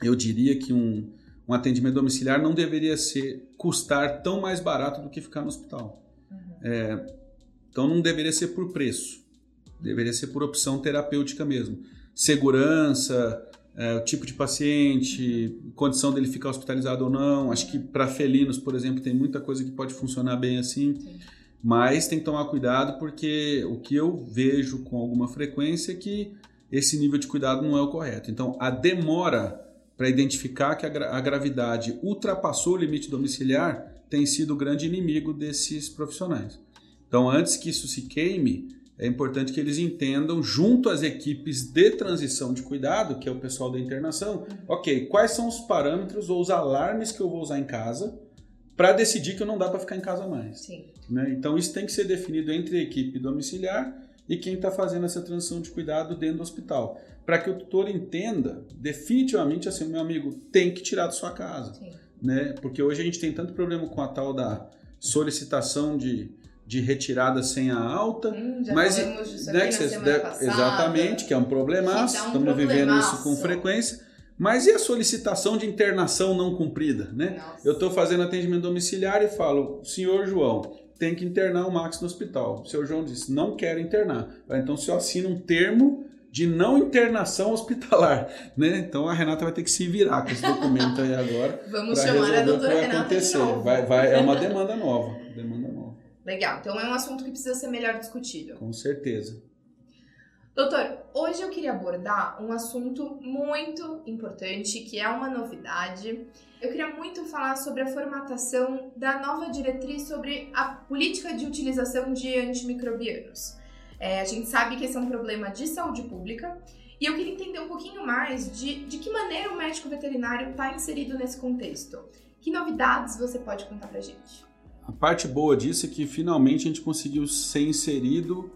eu diria que um, um atendimento domiciliar não deveria ser custar tão mais barato do que ficar no hospital. Uhum. É, então não deveria ser por preço, deveria ser por opção terapêutica mesmo. Segurança, é, o tipo de paciente, condição dele ficar hospitalizado ou não. Acho que para felinos, por exemplo, tem muita coisa que pode funcionar bem assim. Sim. Mas tem que tomar cuidado porque o que eu vejo com alguma frequência é que esse nível de cuidado não é o correto. Então, a demora para identificar que a, gra a gravidade ultrapassou o limite domiciliar tem sido o grande inimigo desses profissionais. Então, antes que isso se queime, é importante que eles entendam, junto às equipes de transição de cuidado, que é o pessoal da internação, ok, quais são os parâmetros ou os alarmes que eu vou usar em casa para decidir que não dá para ficar em casa mais. Né? Então, isso tem que ser definido entre a equipe domiciliar e quem está fazendo essa transição de cuidado dentro do hospital. Para que o tutor entenda definitivamente assim, meu amigo, tem que tirar da sua casa. Né? Porque hoje a gente tem tanto problema com a tal da solicitação de de retirada sem a alta. Hum, mas né, que deve, exatamente, que é um problemaço, um estamos vivendo isso com frequência. Mas e a solicitação de internação não cumprida, né? Eu estou fazendo atendimento domiciliar e falo, senhor João, tem que internar o Max no hospital. O senhor João disse, não quero internar. Então, o senhor assina um termo de não internação hospitalar, né? Então a Renata vai ter que se virar com esse documento aí agora. Vamos chamar a doutora Renata acontecer. Vai, vai, é uma demanda nova, demanda nova. Legal. Então é um assunto que precisa ser melhor discutido. Com certeza. Doutor, hoje eu queria abordar um assunto muito importante, que é uma novidade. Eu queria muito falar sobre a formatação da nova diretriz sobre a política de utilização de antimicrobianos. É, a gente sabe que esse é um problema de saúde pública e eu queria entender um pouquinho mais de, de que maneira o médico veterinário está inserido nesse contexto. Que novidades você pode contar pra gente? A parte boa disso é que finalmente a gente conseguiu ser inserido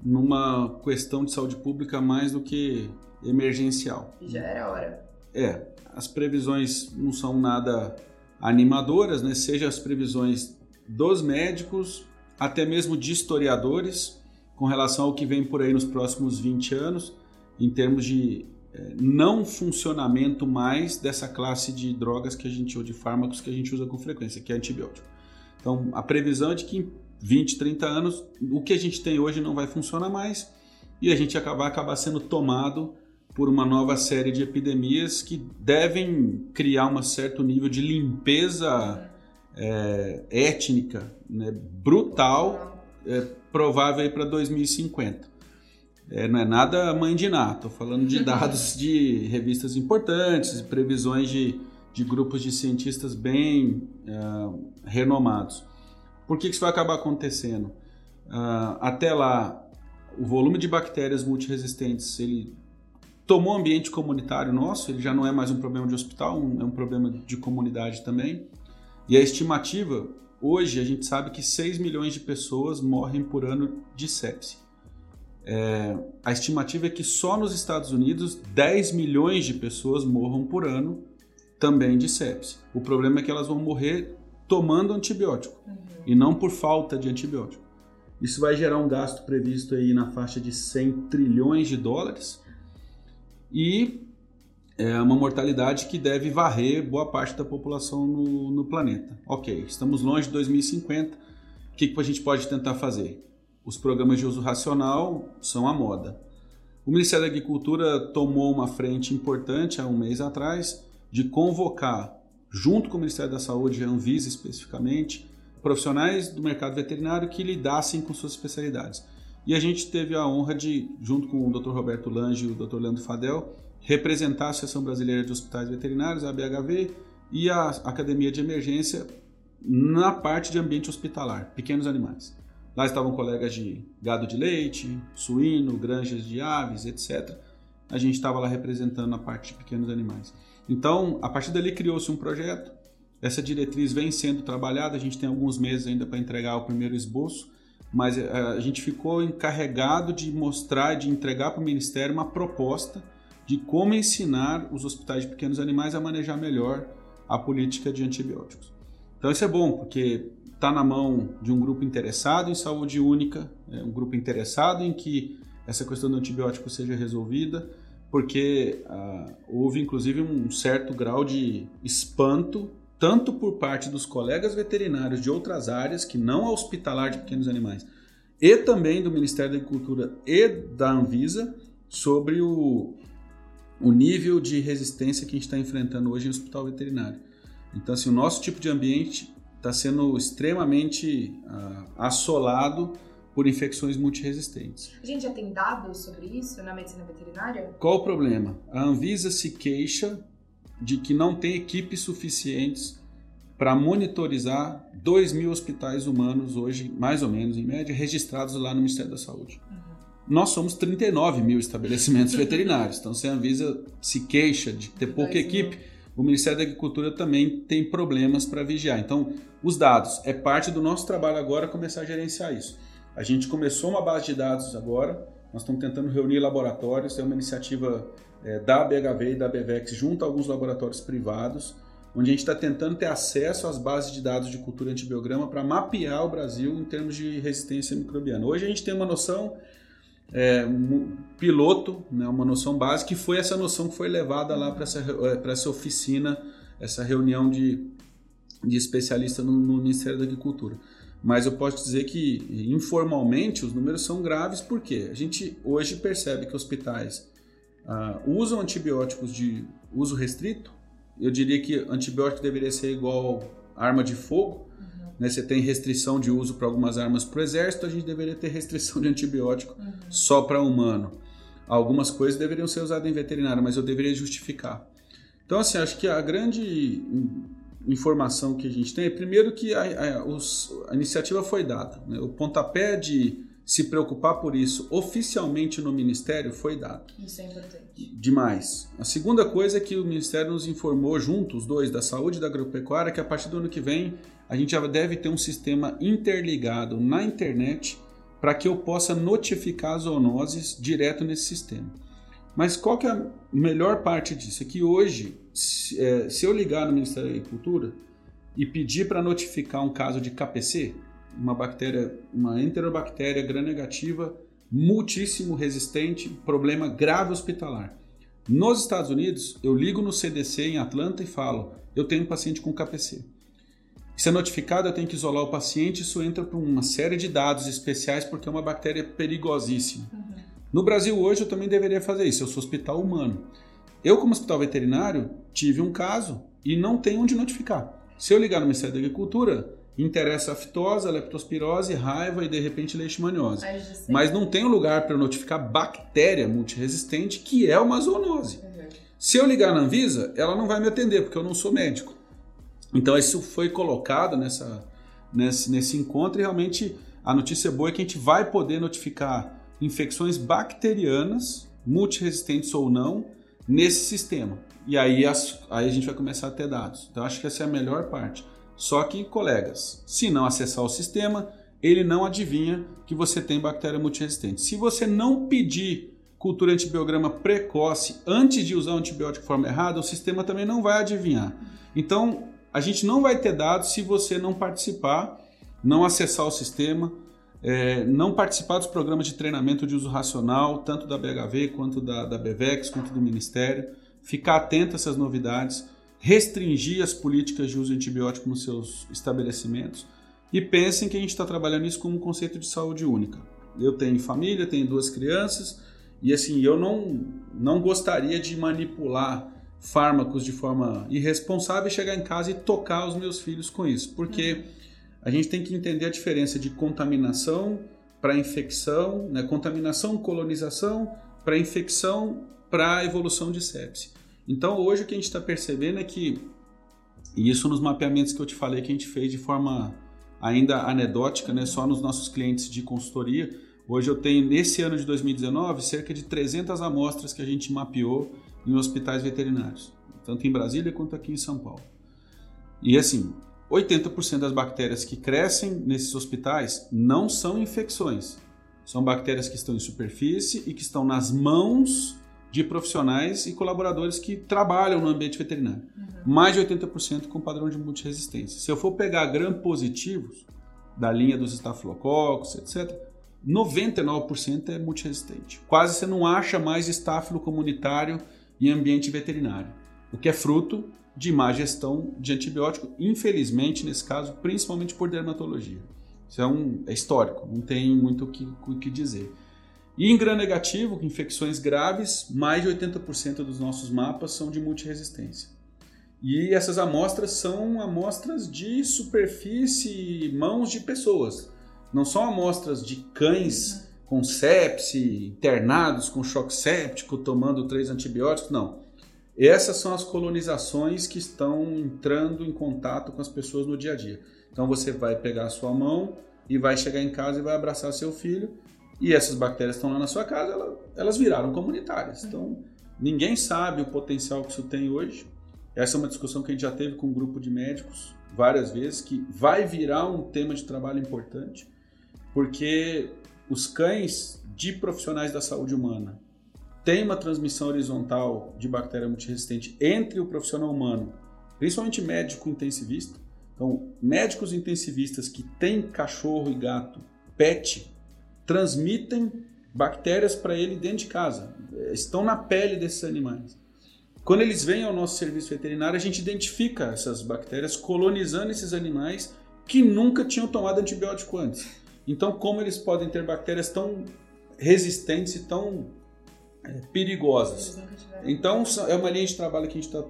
numa questão de saúde pública mais do que emergencial. Já era hora. É, as previsões não são nada animadoras, né? Seja as previsões dos médicos, até mesmo de historiadores, com relação ao que vem por aí nos próximos 20 anos, em termos de é, não funcionamento mais dessa classe de drogas que a gente ou de fármacos que a gente usa com frequência, que é antibiótico. Então, a previsão é de que em 20, 30 anos, o que a gente tem hoje não vai funcionar mais e a gente vai acabar sendo tomado por uma nova série de epidemias que devem criar um certo nível de limpeza é, étnica né, brutal, é, provável para 2050. É, não é nada mãe de nada, estou falando de dados de revistas importantes, previsões de de grupos de cientistas bem uh, renomados. Por que isso vai acabar acontecendo? Uh, até lá, o volume de bactérias multiresistentes ele tomou o ambiente comunitário nosso, ele já não é mais um problema de hospital, um, é um problema de comunidade também. E a estimativa, hoje a gente sabe que 6 milhões de pessoas morrem por ano de sepse. É, a estimativa é que só nos Estados Unidos 10 milhões de pessoas morram por ano também de sepse. O problema é que elas vão morrer tomando antibiótico uhum. e não por falta de antibiótico. Isso vai gerar um gasto previsto aí na faixa de 100 trilhões de dólares e é uma mortalidade que deve varrer boa parte da população no, no planeta. Ok, estamos longe de 2050. O que, que a gente pode tentar fazer? Os programas de uso racional são a moda. O Ministério da Agricultura tomou uma frente importante há um mês atrás de convocar, junto com o Ministério da Saúde, a Anvisa especificamente, profissionais do mercado veterinário que lidassem com suas especialidades. E a gente teve a honra de, junto com o Dr. Roberto Lange e o Dr. Leandro Fadel, representar a Associação Brasileira de Hospitais Veterinários, a BHV, e a Academia de Emergência na parte de ambiente hospitalar, pequenos animais. Lá estavam colegas de gado de leite, suíno, granjas de aves, etc. A gente estava lá representando a parte de pequenos animais. Então, a partir dali criou-se um projeto. Essa diretriz vem sendo trabalhada, a gente tem alguns meses ainda para entregar o primeiro esboço, mas eh, a gente ficou encarregado de mostrar, de entregar para o Ministério uma proposta de como ensinar os hospitais de pequenos animais a manejar melhor a política de antibióticos. Então isso é bom, porque está na mão de um grupo interessado em saúde única, é um grupo interessado em que essa questão do antibiótico seja resolvida, porque ah, houve inclusive um certo grau de espanto, tanto por parte dos colegas veterinários de outras áreas, que não a hospitalar de pequenos animais, e também do Ministério da Agricultura e da Anvisa, sobre o, o nível de resistência que a gente está enfrentando hoje em hospital veterinário. Então, assim, o nosso tipo de ambiente está sendo extremamente uh, assolado por infecções multiresistentes. A gente já tem dados sobre isso na medicina veterinária? Qual o problema? A Anvisa se queixa de que não tem equipes suficientes para monitorizar 2 mil hospitais humanos hoje, mais ou menos, em média, registrados lá no Ministério da Saúde. Uhum. Nós somos 39 mil estabelecimentos veterinários, então se a Anvisa se queixa de ter pouca equipe, o Ministério da Agricultura também tem problemas para vigiar. Então, os dados é parte do nosso trabalho agora começar a gerenciar isso. A gente começou uma base de dados agora, nós estamos tentando reunir laboratórios, é uma iniciativa é, da BHV e da BVEX junto a alguns laboratórios privados, onde a gente está tentando ter acesso às bases de dados de cultura antibiograma para mapear o Brasil em termos de resistência microbiana. Hoje a gente tem uma noção é, um piloto, né, uma noção básica, que foi essa noção que foi levada lá para essa, é, essa oficina, essa reunião de, de especialistas no, no Ministério da Agricultura. Mas eu posso dizer que informalmente os números são graves porque a gente hoje percebe que hospitais ah, usam antibióticos de uso restrito. Eu diria que antibiótico deveria ser igual arma de fogo. Uhum. Né? Você tem restrição de uso para algumas armas para o exército, a gente deveria ter restrição de antibiótico uhum. só para humano. Algumas coisas deveriam ser usadas em veterinário, mas eu deveria justificar. Então, assim, acho que a grande informação que a gente tem é, primeiro, que a, a, os, a iniciativa foi dada. Né? O pontapé de se preocupar por isso oficialmente no Ministério foi dado. Isso é importante. Demais. A segunda coisa é que o Ministério nos informou junto, os dois, da saúde e da agropecuária, que a partir do ano que vem a gente já deve ter um sistema interligado na internet para que eu possa notificar as zoonoses direto nesse sistema. Mas qual que é a melhor parte disso? É que hoje, se, é, se eu ligar no Ministério da Agricultura e pedir para notificar um caso de KPC, uma bactéria, uma enterobactéria gram-negativa, muitíssimo resistente, problema grave hospitalar. Nos Estados Unidos, eu ligo no CDC em Atlanta e falo: eu tenho um paciente com KPC. Se é notificado, eu tenho que isolar o paciente. Isso entra para uma série de dados especiais porque é uma bactéria perigosíssima. Uhum. No Brasil hoje eu também deveria fazer isso, eu sou hospital humano. Eu, como hospital veterinário, tive um caso e não tenho onde notificar. Se eu ligar no Ministério da Agricultura, interessa a fitose, a leptospirose, raiva e de repente leishmaniose. Mas não tem um lugar para notificar bactéria multiresistente, que é uma zoonose. Uhum. Se eu ligar na Anvisa, ela não vai me atender, porque eu não sou médico. Então isso foi colocado nessa, nesse, nesse encontro e realmente a notícia boa é que a gente vai poder notificar infecções bacterianas, multiresistentes ou não, nesse sistema. E aí, as, aí a gente vai começar a ter dados. Então, acho que essa é a melhor parte. Só que, colegas, se não acessar o sistema, ele não adivinha que você tem bactéria multiresistente. Se você não pedir cultura antibiograma precoce antes de usar o antibiótico de forma errada, o sistema também não vai adivinhar. Então, a gente não vai ter dados se você não participar, não acessar o sistema, é, não participar dos programas de treinamento de uso racional, tanto da BHV quanto da, da BVEX, quanto do Ministério, ficar atento a essas novidades, restringir as políticas de uso antibiótico nos seus estabelecimentos e pensem que a gente está trabalhando isso como um conceito de saúde única. Eu tenho família, tenho duas crianças e assim, eu não, não gostaria de manipular fármacos de forma irresponsável e chegar em casa e tocar os meus filhos com isso, porque... Uhum a gente tem que entender a diferença de contaminação para infecção, né? contaminação, colonização para infecção para evolução de sepse. Então hoje o que a gente está percebendo é que, e isso nos mapeamentos que eu te falei que a gente fez de forma ainda anedótica, né? só nos nossos clientes de consultoria, hoje eu tenho nesse ano de 2019 cerca de 300 amostras que a gente mapeou em hospitais veterinários, tanto em Brasília quanto aqui em São Paulo. E assim, 80% das bactérias que crescem nesses hospitais não são infecções. São bactérias que estão em superfície e que estão nas mãos de profissionais e colaboradores que trabalham no ambiente veterinário. Uhum. Mais de 80% com padrão de multiresistência. Se eu for pegar gram positivos, da linha dos estafilococos, etc., 99% é multiresistente. Quase você não acha mais estáfilo comunitário em ambiente veterinário. o que é fruto de má gestão de antibiótico, infelizmente, nesse caso, principalmente por dermatologia. Isso é, um, é histórico, não tem muito o que, o que dizer. E em gram negativo, infecções graves, mais de 80% dos nossos mapas são de multiresistência. E essas amostras são amostras de superfície, mãos de pessoas. Não são amostras de cães com sepse, internados com choque séptico, tomando três antibióticos, não. Essas são as colonizações que estão entrando em contato com as pessoas no dia a dia. Então você vai pegar a sua mão e vai chegar em casa e vai abraçar seu filho e essas bactérias estão lá na sua casa, elas, elas viraram comunitárias. Então ninguém sabe o potencial que isso tem hoje. Essa é uma discussão que a gente já teve com um grupo de médicos várias vezes, que vai virar um tema de trabalho importante, porque os cães de profissionais da saúde humana têm uma transmissão horizontal de bactéria multiresistente entre o profissional humano, principalmente médico intensivista, então, médicos intensivistas que têm cachorro e gato, pet, transmitem bactérias para ele dentro de casa, estão na pele desses animais. Quando eles vêm ao nosso serviço veterinário, a gente identifica essas bactérias colonizando esses animais que nunca tinham tomado antibiótico antes. Então, como eles podem ter bactérias tão resistentes e tão perigosas? Então, é uma linha de trabalho que a gente está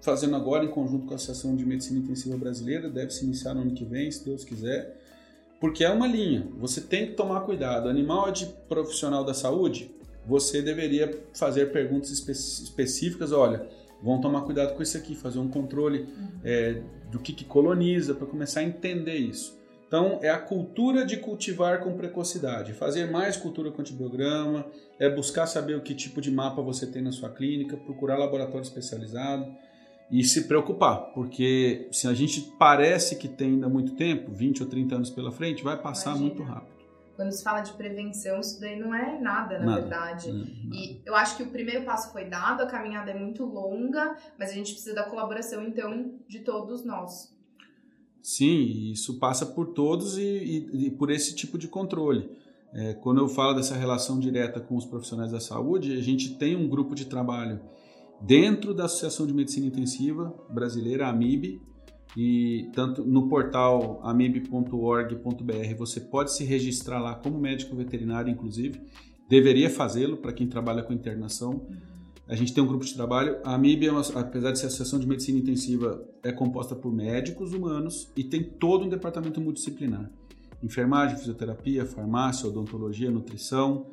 fazendo agora em conjunto com a Associação de Medicina Intensiva Brasileira, deve se iniciar no ano que vem, se Deus quiser, porque é uma linha, você tem que tomar cuidado. Animal é de profissional da saúde, você deveria fazer perguntas espe específicas, olha, vão tomar cuidado com isso aqui, fazer um controle é, do que, que coloniza, para começar a entender isso. Então, é a cultura de cultivar com precocidade. Fazer mais cultura com antibiograma, é buscar saber o que tipo de mapa você tem na sua clínica, procurar laboratório especializado e se preocupar, porque se a gente parece que tem ainda muito tempo, 20 ou 30 anos pela frente, vai passar Imagina. muito rápido. Quando se fala de prevenção, isso daí não é nada, na nada. verdade. Nada. E eu acho que o primeiro passo foi dado, a caminhada é muito longa, mas a gente precisa da colaboração, então, de todos nós. Sim, isso passa por todos e, e, e por esse tipo de controle. É, quando eu falo dessa relação direta com os profissionais da saúde, a gente tem um grupo de trabalho dentro da Associação de Medicina Intensiva Brasileira, AMIB, e tanto no portal amib.org.br você pode se registrar lá como médico veterinário, inclusive. Deveria fazê-lo para quem trabalha com internação. A gente tem um grupo de trabalho. A AMIB, é uma, apesar de ser Associação de Medicina Intensiva, é composta por médicos humanos e tem todo um departamento multidisciplinar: enfermagem, fisioterapia, farmácia, odontologia, nutrição,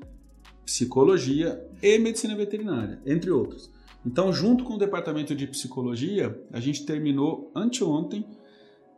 psicologia e medicina veterinária, entre outros. Então, junto com o departamento de psicologia, a gente terminou anteontem.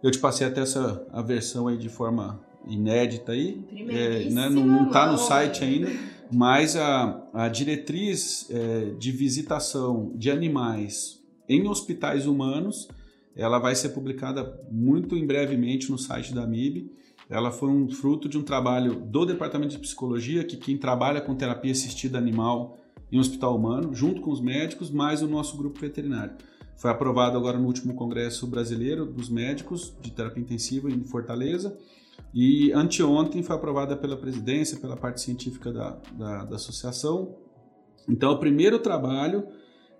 Eu te passei até essa a versão aí de forma inédita aí, é, né, não está no site ainda, mas a, a diretriz é, de visitação de animais em hospitais humanos, ela vai ser publicada muito em brevemente no site da MIB. Ela foi um fruto de um trabalho do departamento de psicologia, que quem trabalha com terapia assistida animal em hospital humano, junto com os médicos, mais o nosso grupo veterinário. Foi aprovado agora no último Congresso Brasileiro dos Médicos de Terapia Intensiva em Fortaleza e anteontem foi aprovada pela presidência, pela parte científica da, da, da associação. Então, é o primeiro trabalho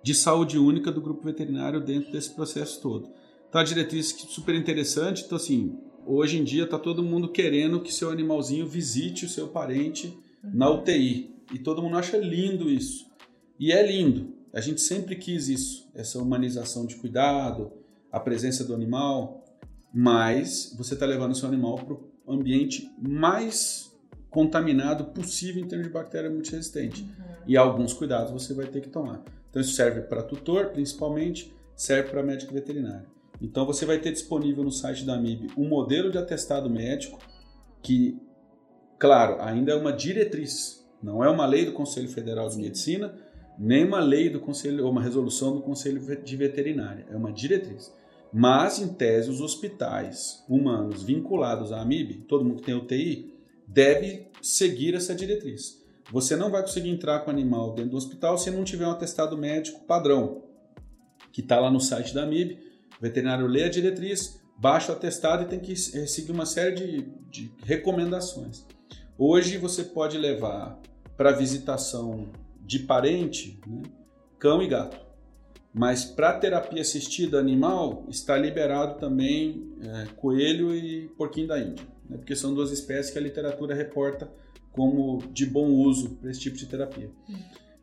de saúde única do grupo veterinário dentro desse processo todo. Então, a diretriz super interessante. Então, assim, hoje em dia está todo mundo querendo que seu animalzinho visite o seu parente na UTI. E todo mundo acha lindo isso. E é lindo. A gente sempre quis isso, essa humanização de cuidado, a presença do animal, mas você está levando seu animal ambiente mais contaminado possível em termos de bactéria multiresistente. Uhum. E alguns cuidados você vai ter que tomar. Então isso serve para tutor, principalmente, serve para médico veterinário. Então você vai ter disponível no site da AMIB um modelo de atestado médico que, claro, ainda é uma diretriz não é uma lei do Conselho Federal de Medicina, nem uma lei do Conselho, ou uma resolução do Conselho de Veterinária. É uma diretriz. Mas, em tese, os hospitais humanos vinculados à AMIB, todo mundo que tem UTI, deve seguir essa diretriz. Você não vai conseguir entrar com animal dentro do hospital se não tiver um atestado médico padrão, que está lá no site da AMIB. O veterinário lê a diretriz, baixa o atestado e tem que seguir uma série de, de recomendações. Hoje você pode levar para visitação de parente né, cão e gato. Mas para terapia assistida animal, está liberado também é, coelho e porquinho da Índia, né? porque são duas espécies que a literatura reporta como de bom uso para esse tipo de terapia. Hum.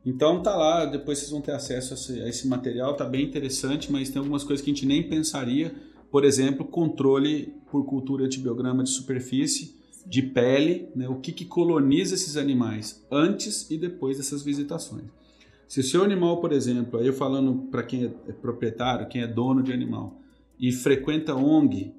Então tá lá, depois vocês vão ter acesso a esse, a esse, material, tá bem interessante, mas tem algumas coisas que a gente nem pensaria. Por exemplo, controle por cultura antibiograma de superfície, de pele, né? o que, que coloniza esses animais antes e depois dessas visitações. Se o seu animal, por exemplo, aí eu falando para quem é, é proprietário, quem é dono de animal, e frequenta ONG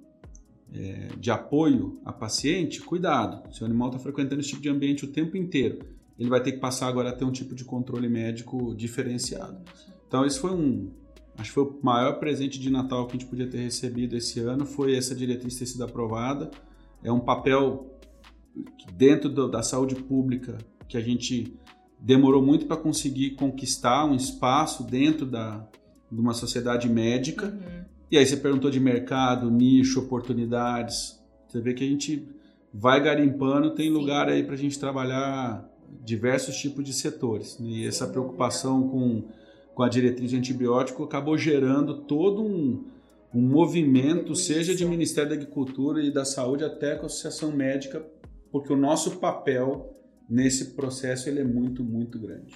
é, de apoio a paciente, cuidado. Se o animal está frequentando esse tipo de ambiente o tempo inteiro, ele vai ter que passar agora a ter um tipo de controle médico diferenciado. Então, esse foi um, acho que foi o maior presente de Natal que a gente podia ter recebido esse ano, foi essa diretriz ter sido aprovada. É um papel dentro da saúde pública que a gente demorou muito para conseguir conquistar um espaço dentro da, de uma sociedade médica. Uhum. E aí você perguntou de mercado, nicho, oportunidades. Você vê que a gente vai garimpando, tem Sim. lugar aí para a gente trabalhar diversos tipos de setores. Né? E essa preocupação com, com a diretriz de antibiótico acabou gerando todo um, um movimento, seja de Ministério da Agricultura e da Saúde até com a Associação Médica, porque o nosso papel nesse processo ele é muito, muito grande.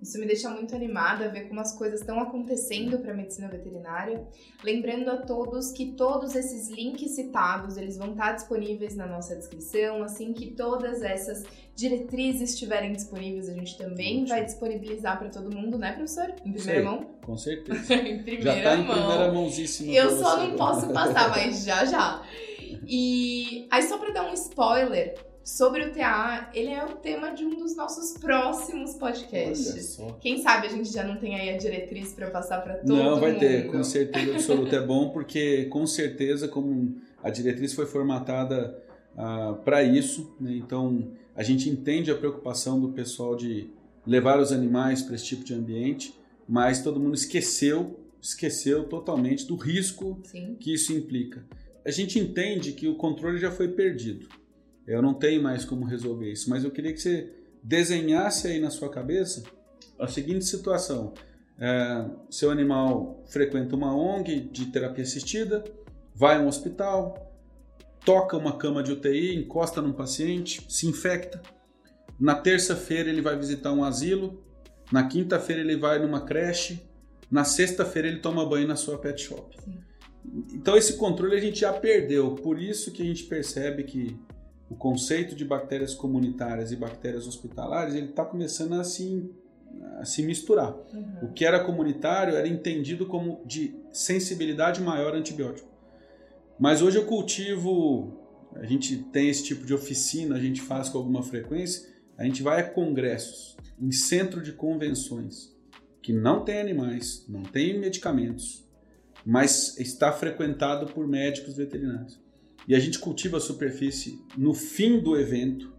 Isso me deixa muito animada ver como as coisas estão acontecendo para a medicina veterinária. Lembrando a todos que todos esses links citados, eles vão estar disponíveis na nossa descrição, assim que todas essas diretrizes estiverem disponíveis, a gente também vai disponibilizar para todo mundo, né, professor? Em primeira Sei, mão? Com certeza. em primeira já tá mão. em primeira mãozíssima. Eu só não posso passar, mas já já. E aí só para dar um spoiler, sobre o TA, ele é o tema de um dos nossos próximos podcasts. Quem sabe a gente já não tem aí a diretriz para passar para todo mundo. Não, vai ter, com certeza absoluta. é bom porque, com certeza, como a diretriz foi formatada uh, para isso, né? então a gente entende a preocupação do pessoal de levar os animais para esse tipo de ambiente, mas todo mundo esqueceu, esqueceu totalmente do risco Sim. que isso implica. A gente entende que o controle já foi perdido. Eu não tenho mais como resolver isso, mas eu queria que você desenhasse aí na sua cabeça a seguinte situação: é, seu animal frequenta uma ONG de terapia assistida, vai a um hospital, toca uma cama de UTI, encosta num paciente, se infecta. Na terça-feira ele vai visitar um asilo, na quinta-feira ele vai numa creche, na sexta-feira ele toma banho na sua pet shop. Sim. Então esse controle a gente já perdeu, por isso que a gente percebe que o conceito de bactérias comunitárias e bactérias hospitalares ele está começando a se, a se misturar. Uhum. O que era comunitário era entendido como de sensibilidade maior a antibiótico. Mas hoje eu cultivo, a gente tem esse tipo de oficina, a gente faz com alguma frequência, a gente vai a congressos, em centro de convenções, que não tem animais, não tem medicamentos, mas está frequentado por médicos veterinários e a gente cultiva a superfície no fim do evento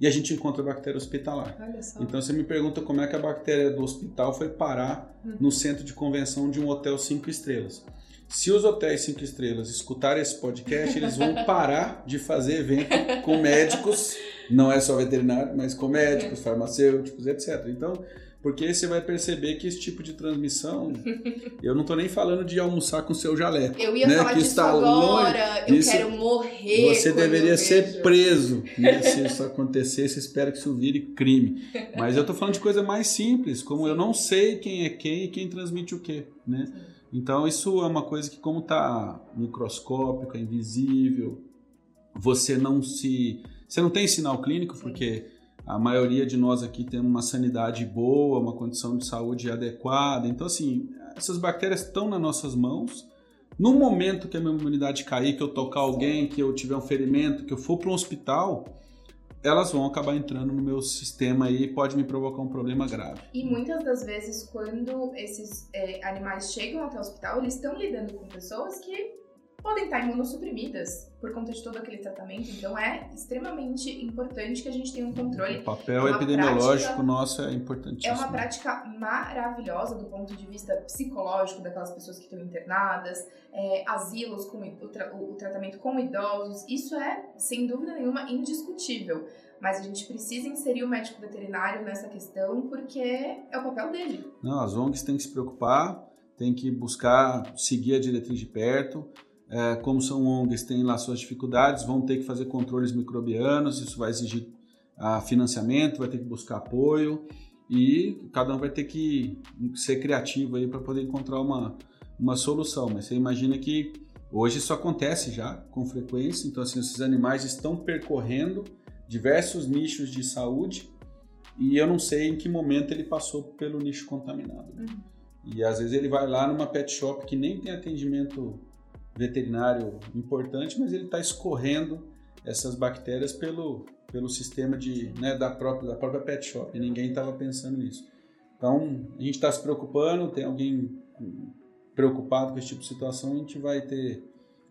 e a gente encontra a bactéria hospitalar. Então você me pergunta como é que a bactéria do hospital foi parar uhum. no centro de convenção de um hotel cinco estrelas. Se os hotéis cinco estrelas escutarem esse podcast, eles vão parar de fazer evento com médicos, não é só veterinário, mas com médicos, farmacêuticos, etc. Então, porque você vai perceber que esse tipo de transmissão, eu não estou nem falando de almoçar com seu jaleco. Eu ia né, falar que disso está agora, longe, eu quero morrer. Você deveria ser preso né, se isso acontecesse, espero que isso vire crime. Mas eu estou falando de coisa mais simples, como eu não sei quem é quem e quem transmite o quê, né? Então isso é uma coisa que como está microscópica, invisível, você não se... Você não tem sinal clínico, porque a maioria de nós aqui tem uma sanidade boa, uma condição de saúde adequada. Então, assim, essas bactérias estão nas nossas mãos. No momento que a minha imunidade cair, que eu tocar alguém, que eu tiver um ferimento, que eu for para um hospital, elas vão acabar entrando no meu sistema e pode me provocar um problema grave. E muitas das vezes, quando esses é, animais chegam até o hospital, eles estão lidando com pessoas que podem estar imunossuprimidas por conta de todo aquele tratamento. Então é extremamente importante que a gente tenha um controle. O papel é epidemiológico prática, nosso é importantíssimo. É uma prática maravilhosa do ponto de vista psicológico daquelas pessoas que estão internadas, é, asilos com o, tra o tratamento com idosos. Isso é, sem dúvida nenhuma, indiscutível. Mas a gente precisa inserir o médico veterinário nessa questão porque é o papel dele. Não, as ONGs têm que se preocupar tem que buscar seguir a diretriz de perto. É, como são ONGs, têm lá suas dificuldades, vão ter que fazer controles microbianos, isso vai exigir ah, financiamento, vai ter que buscar apoio e cada um vai ter que ser criativo aí para poder encontrar uma, uma solução. Mas você imagina que hoje isso acontece já com frequência, então assim, esses animais estão percorrendo diversos nichos de saúde e eu não sei em que momento ele passou pelo nicho contaminado. Uhum. E às vezes ele vai lá numa pet shop que nem tem atendimento veterinário importante, mas ele está escorrendo essas bactérias pelo, pelo sistema de, né, da, própria, da própria pet shop. E ninguém estava pensando nisso. Então, a gente está se preocupando, tem alguém preocupado com esse tipo de situação, a gente vai ter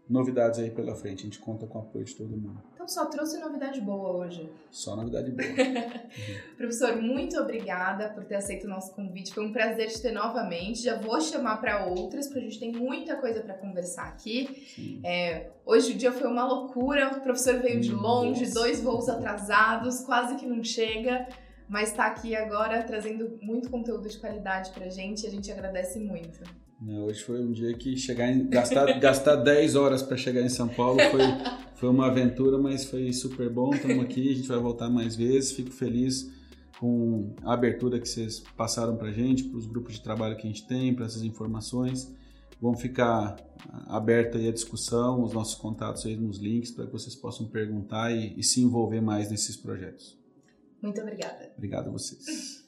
novidades aí pela frente. A gente conta com o apoio de todo mundo. Então só trouxe novidade boa hoje. Só novidade boa. uhum. Professor, muito obrigada por ter aceito o nosso convite. Foi um prazer te ter novamente. Já vou chamar para outras, porque a gente tem muita coisa para conversar aqui. É, hoje o dia foi uma loucura. O professor veio de longe, Nossa. dois voos atrasados, quase que não chega. Mas está aqui agora trazendo muito conteúdo de qualidade para a gente e a gente agradece muito. Né, hoje foi um dia que chegar em, gastar, gastar 10 horas para chegar em São Paulo foi, foi uma aventura, mas foi super bom. Estamos aqui, a gente vai voltar mais vezes. Fico feliz com a abertura que vocês passaram para a gente, para os grupos de trabalho que a gente tem, para essas informações. Vamos ficar aberto aí a discussão, os nossos contatos aí nos links para que vocês possam perguntar e, e se envolver mais nesses projetos. Muito obrigada. Obrigado a vocês.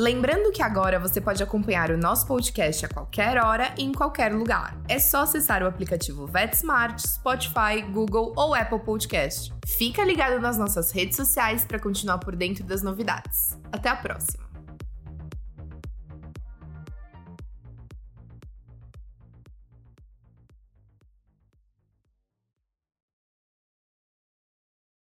Lembrando que agora você pode acompanhar o nosso podcast a qualquer hora e em qualquer lugar. É só acessar o aplicativo VetSmart, Spotify, Google ou Apple Podcast. Fica ligado nas nossas redes sociais para continuar por dentro das novidades. Até a próxima!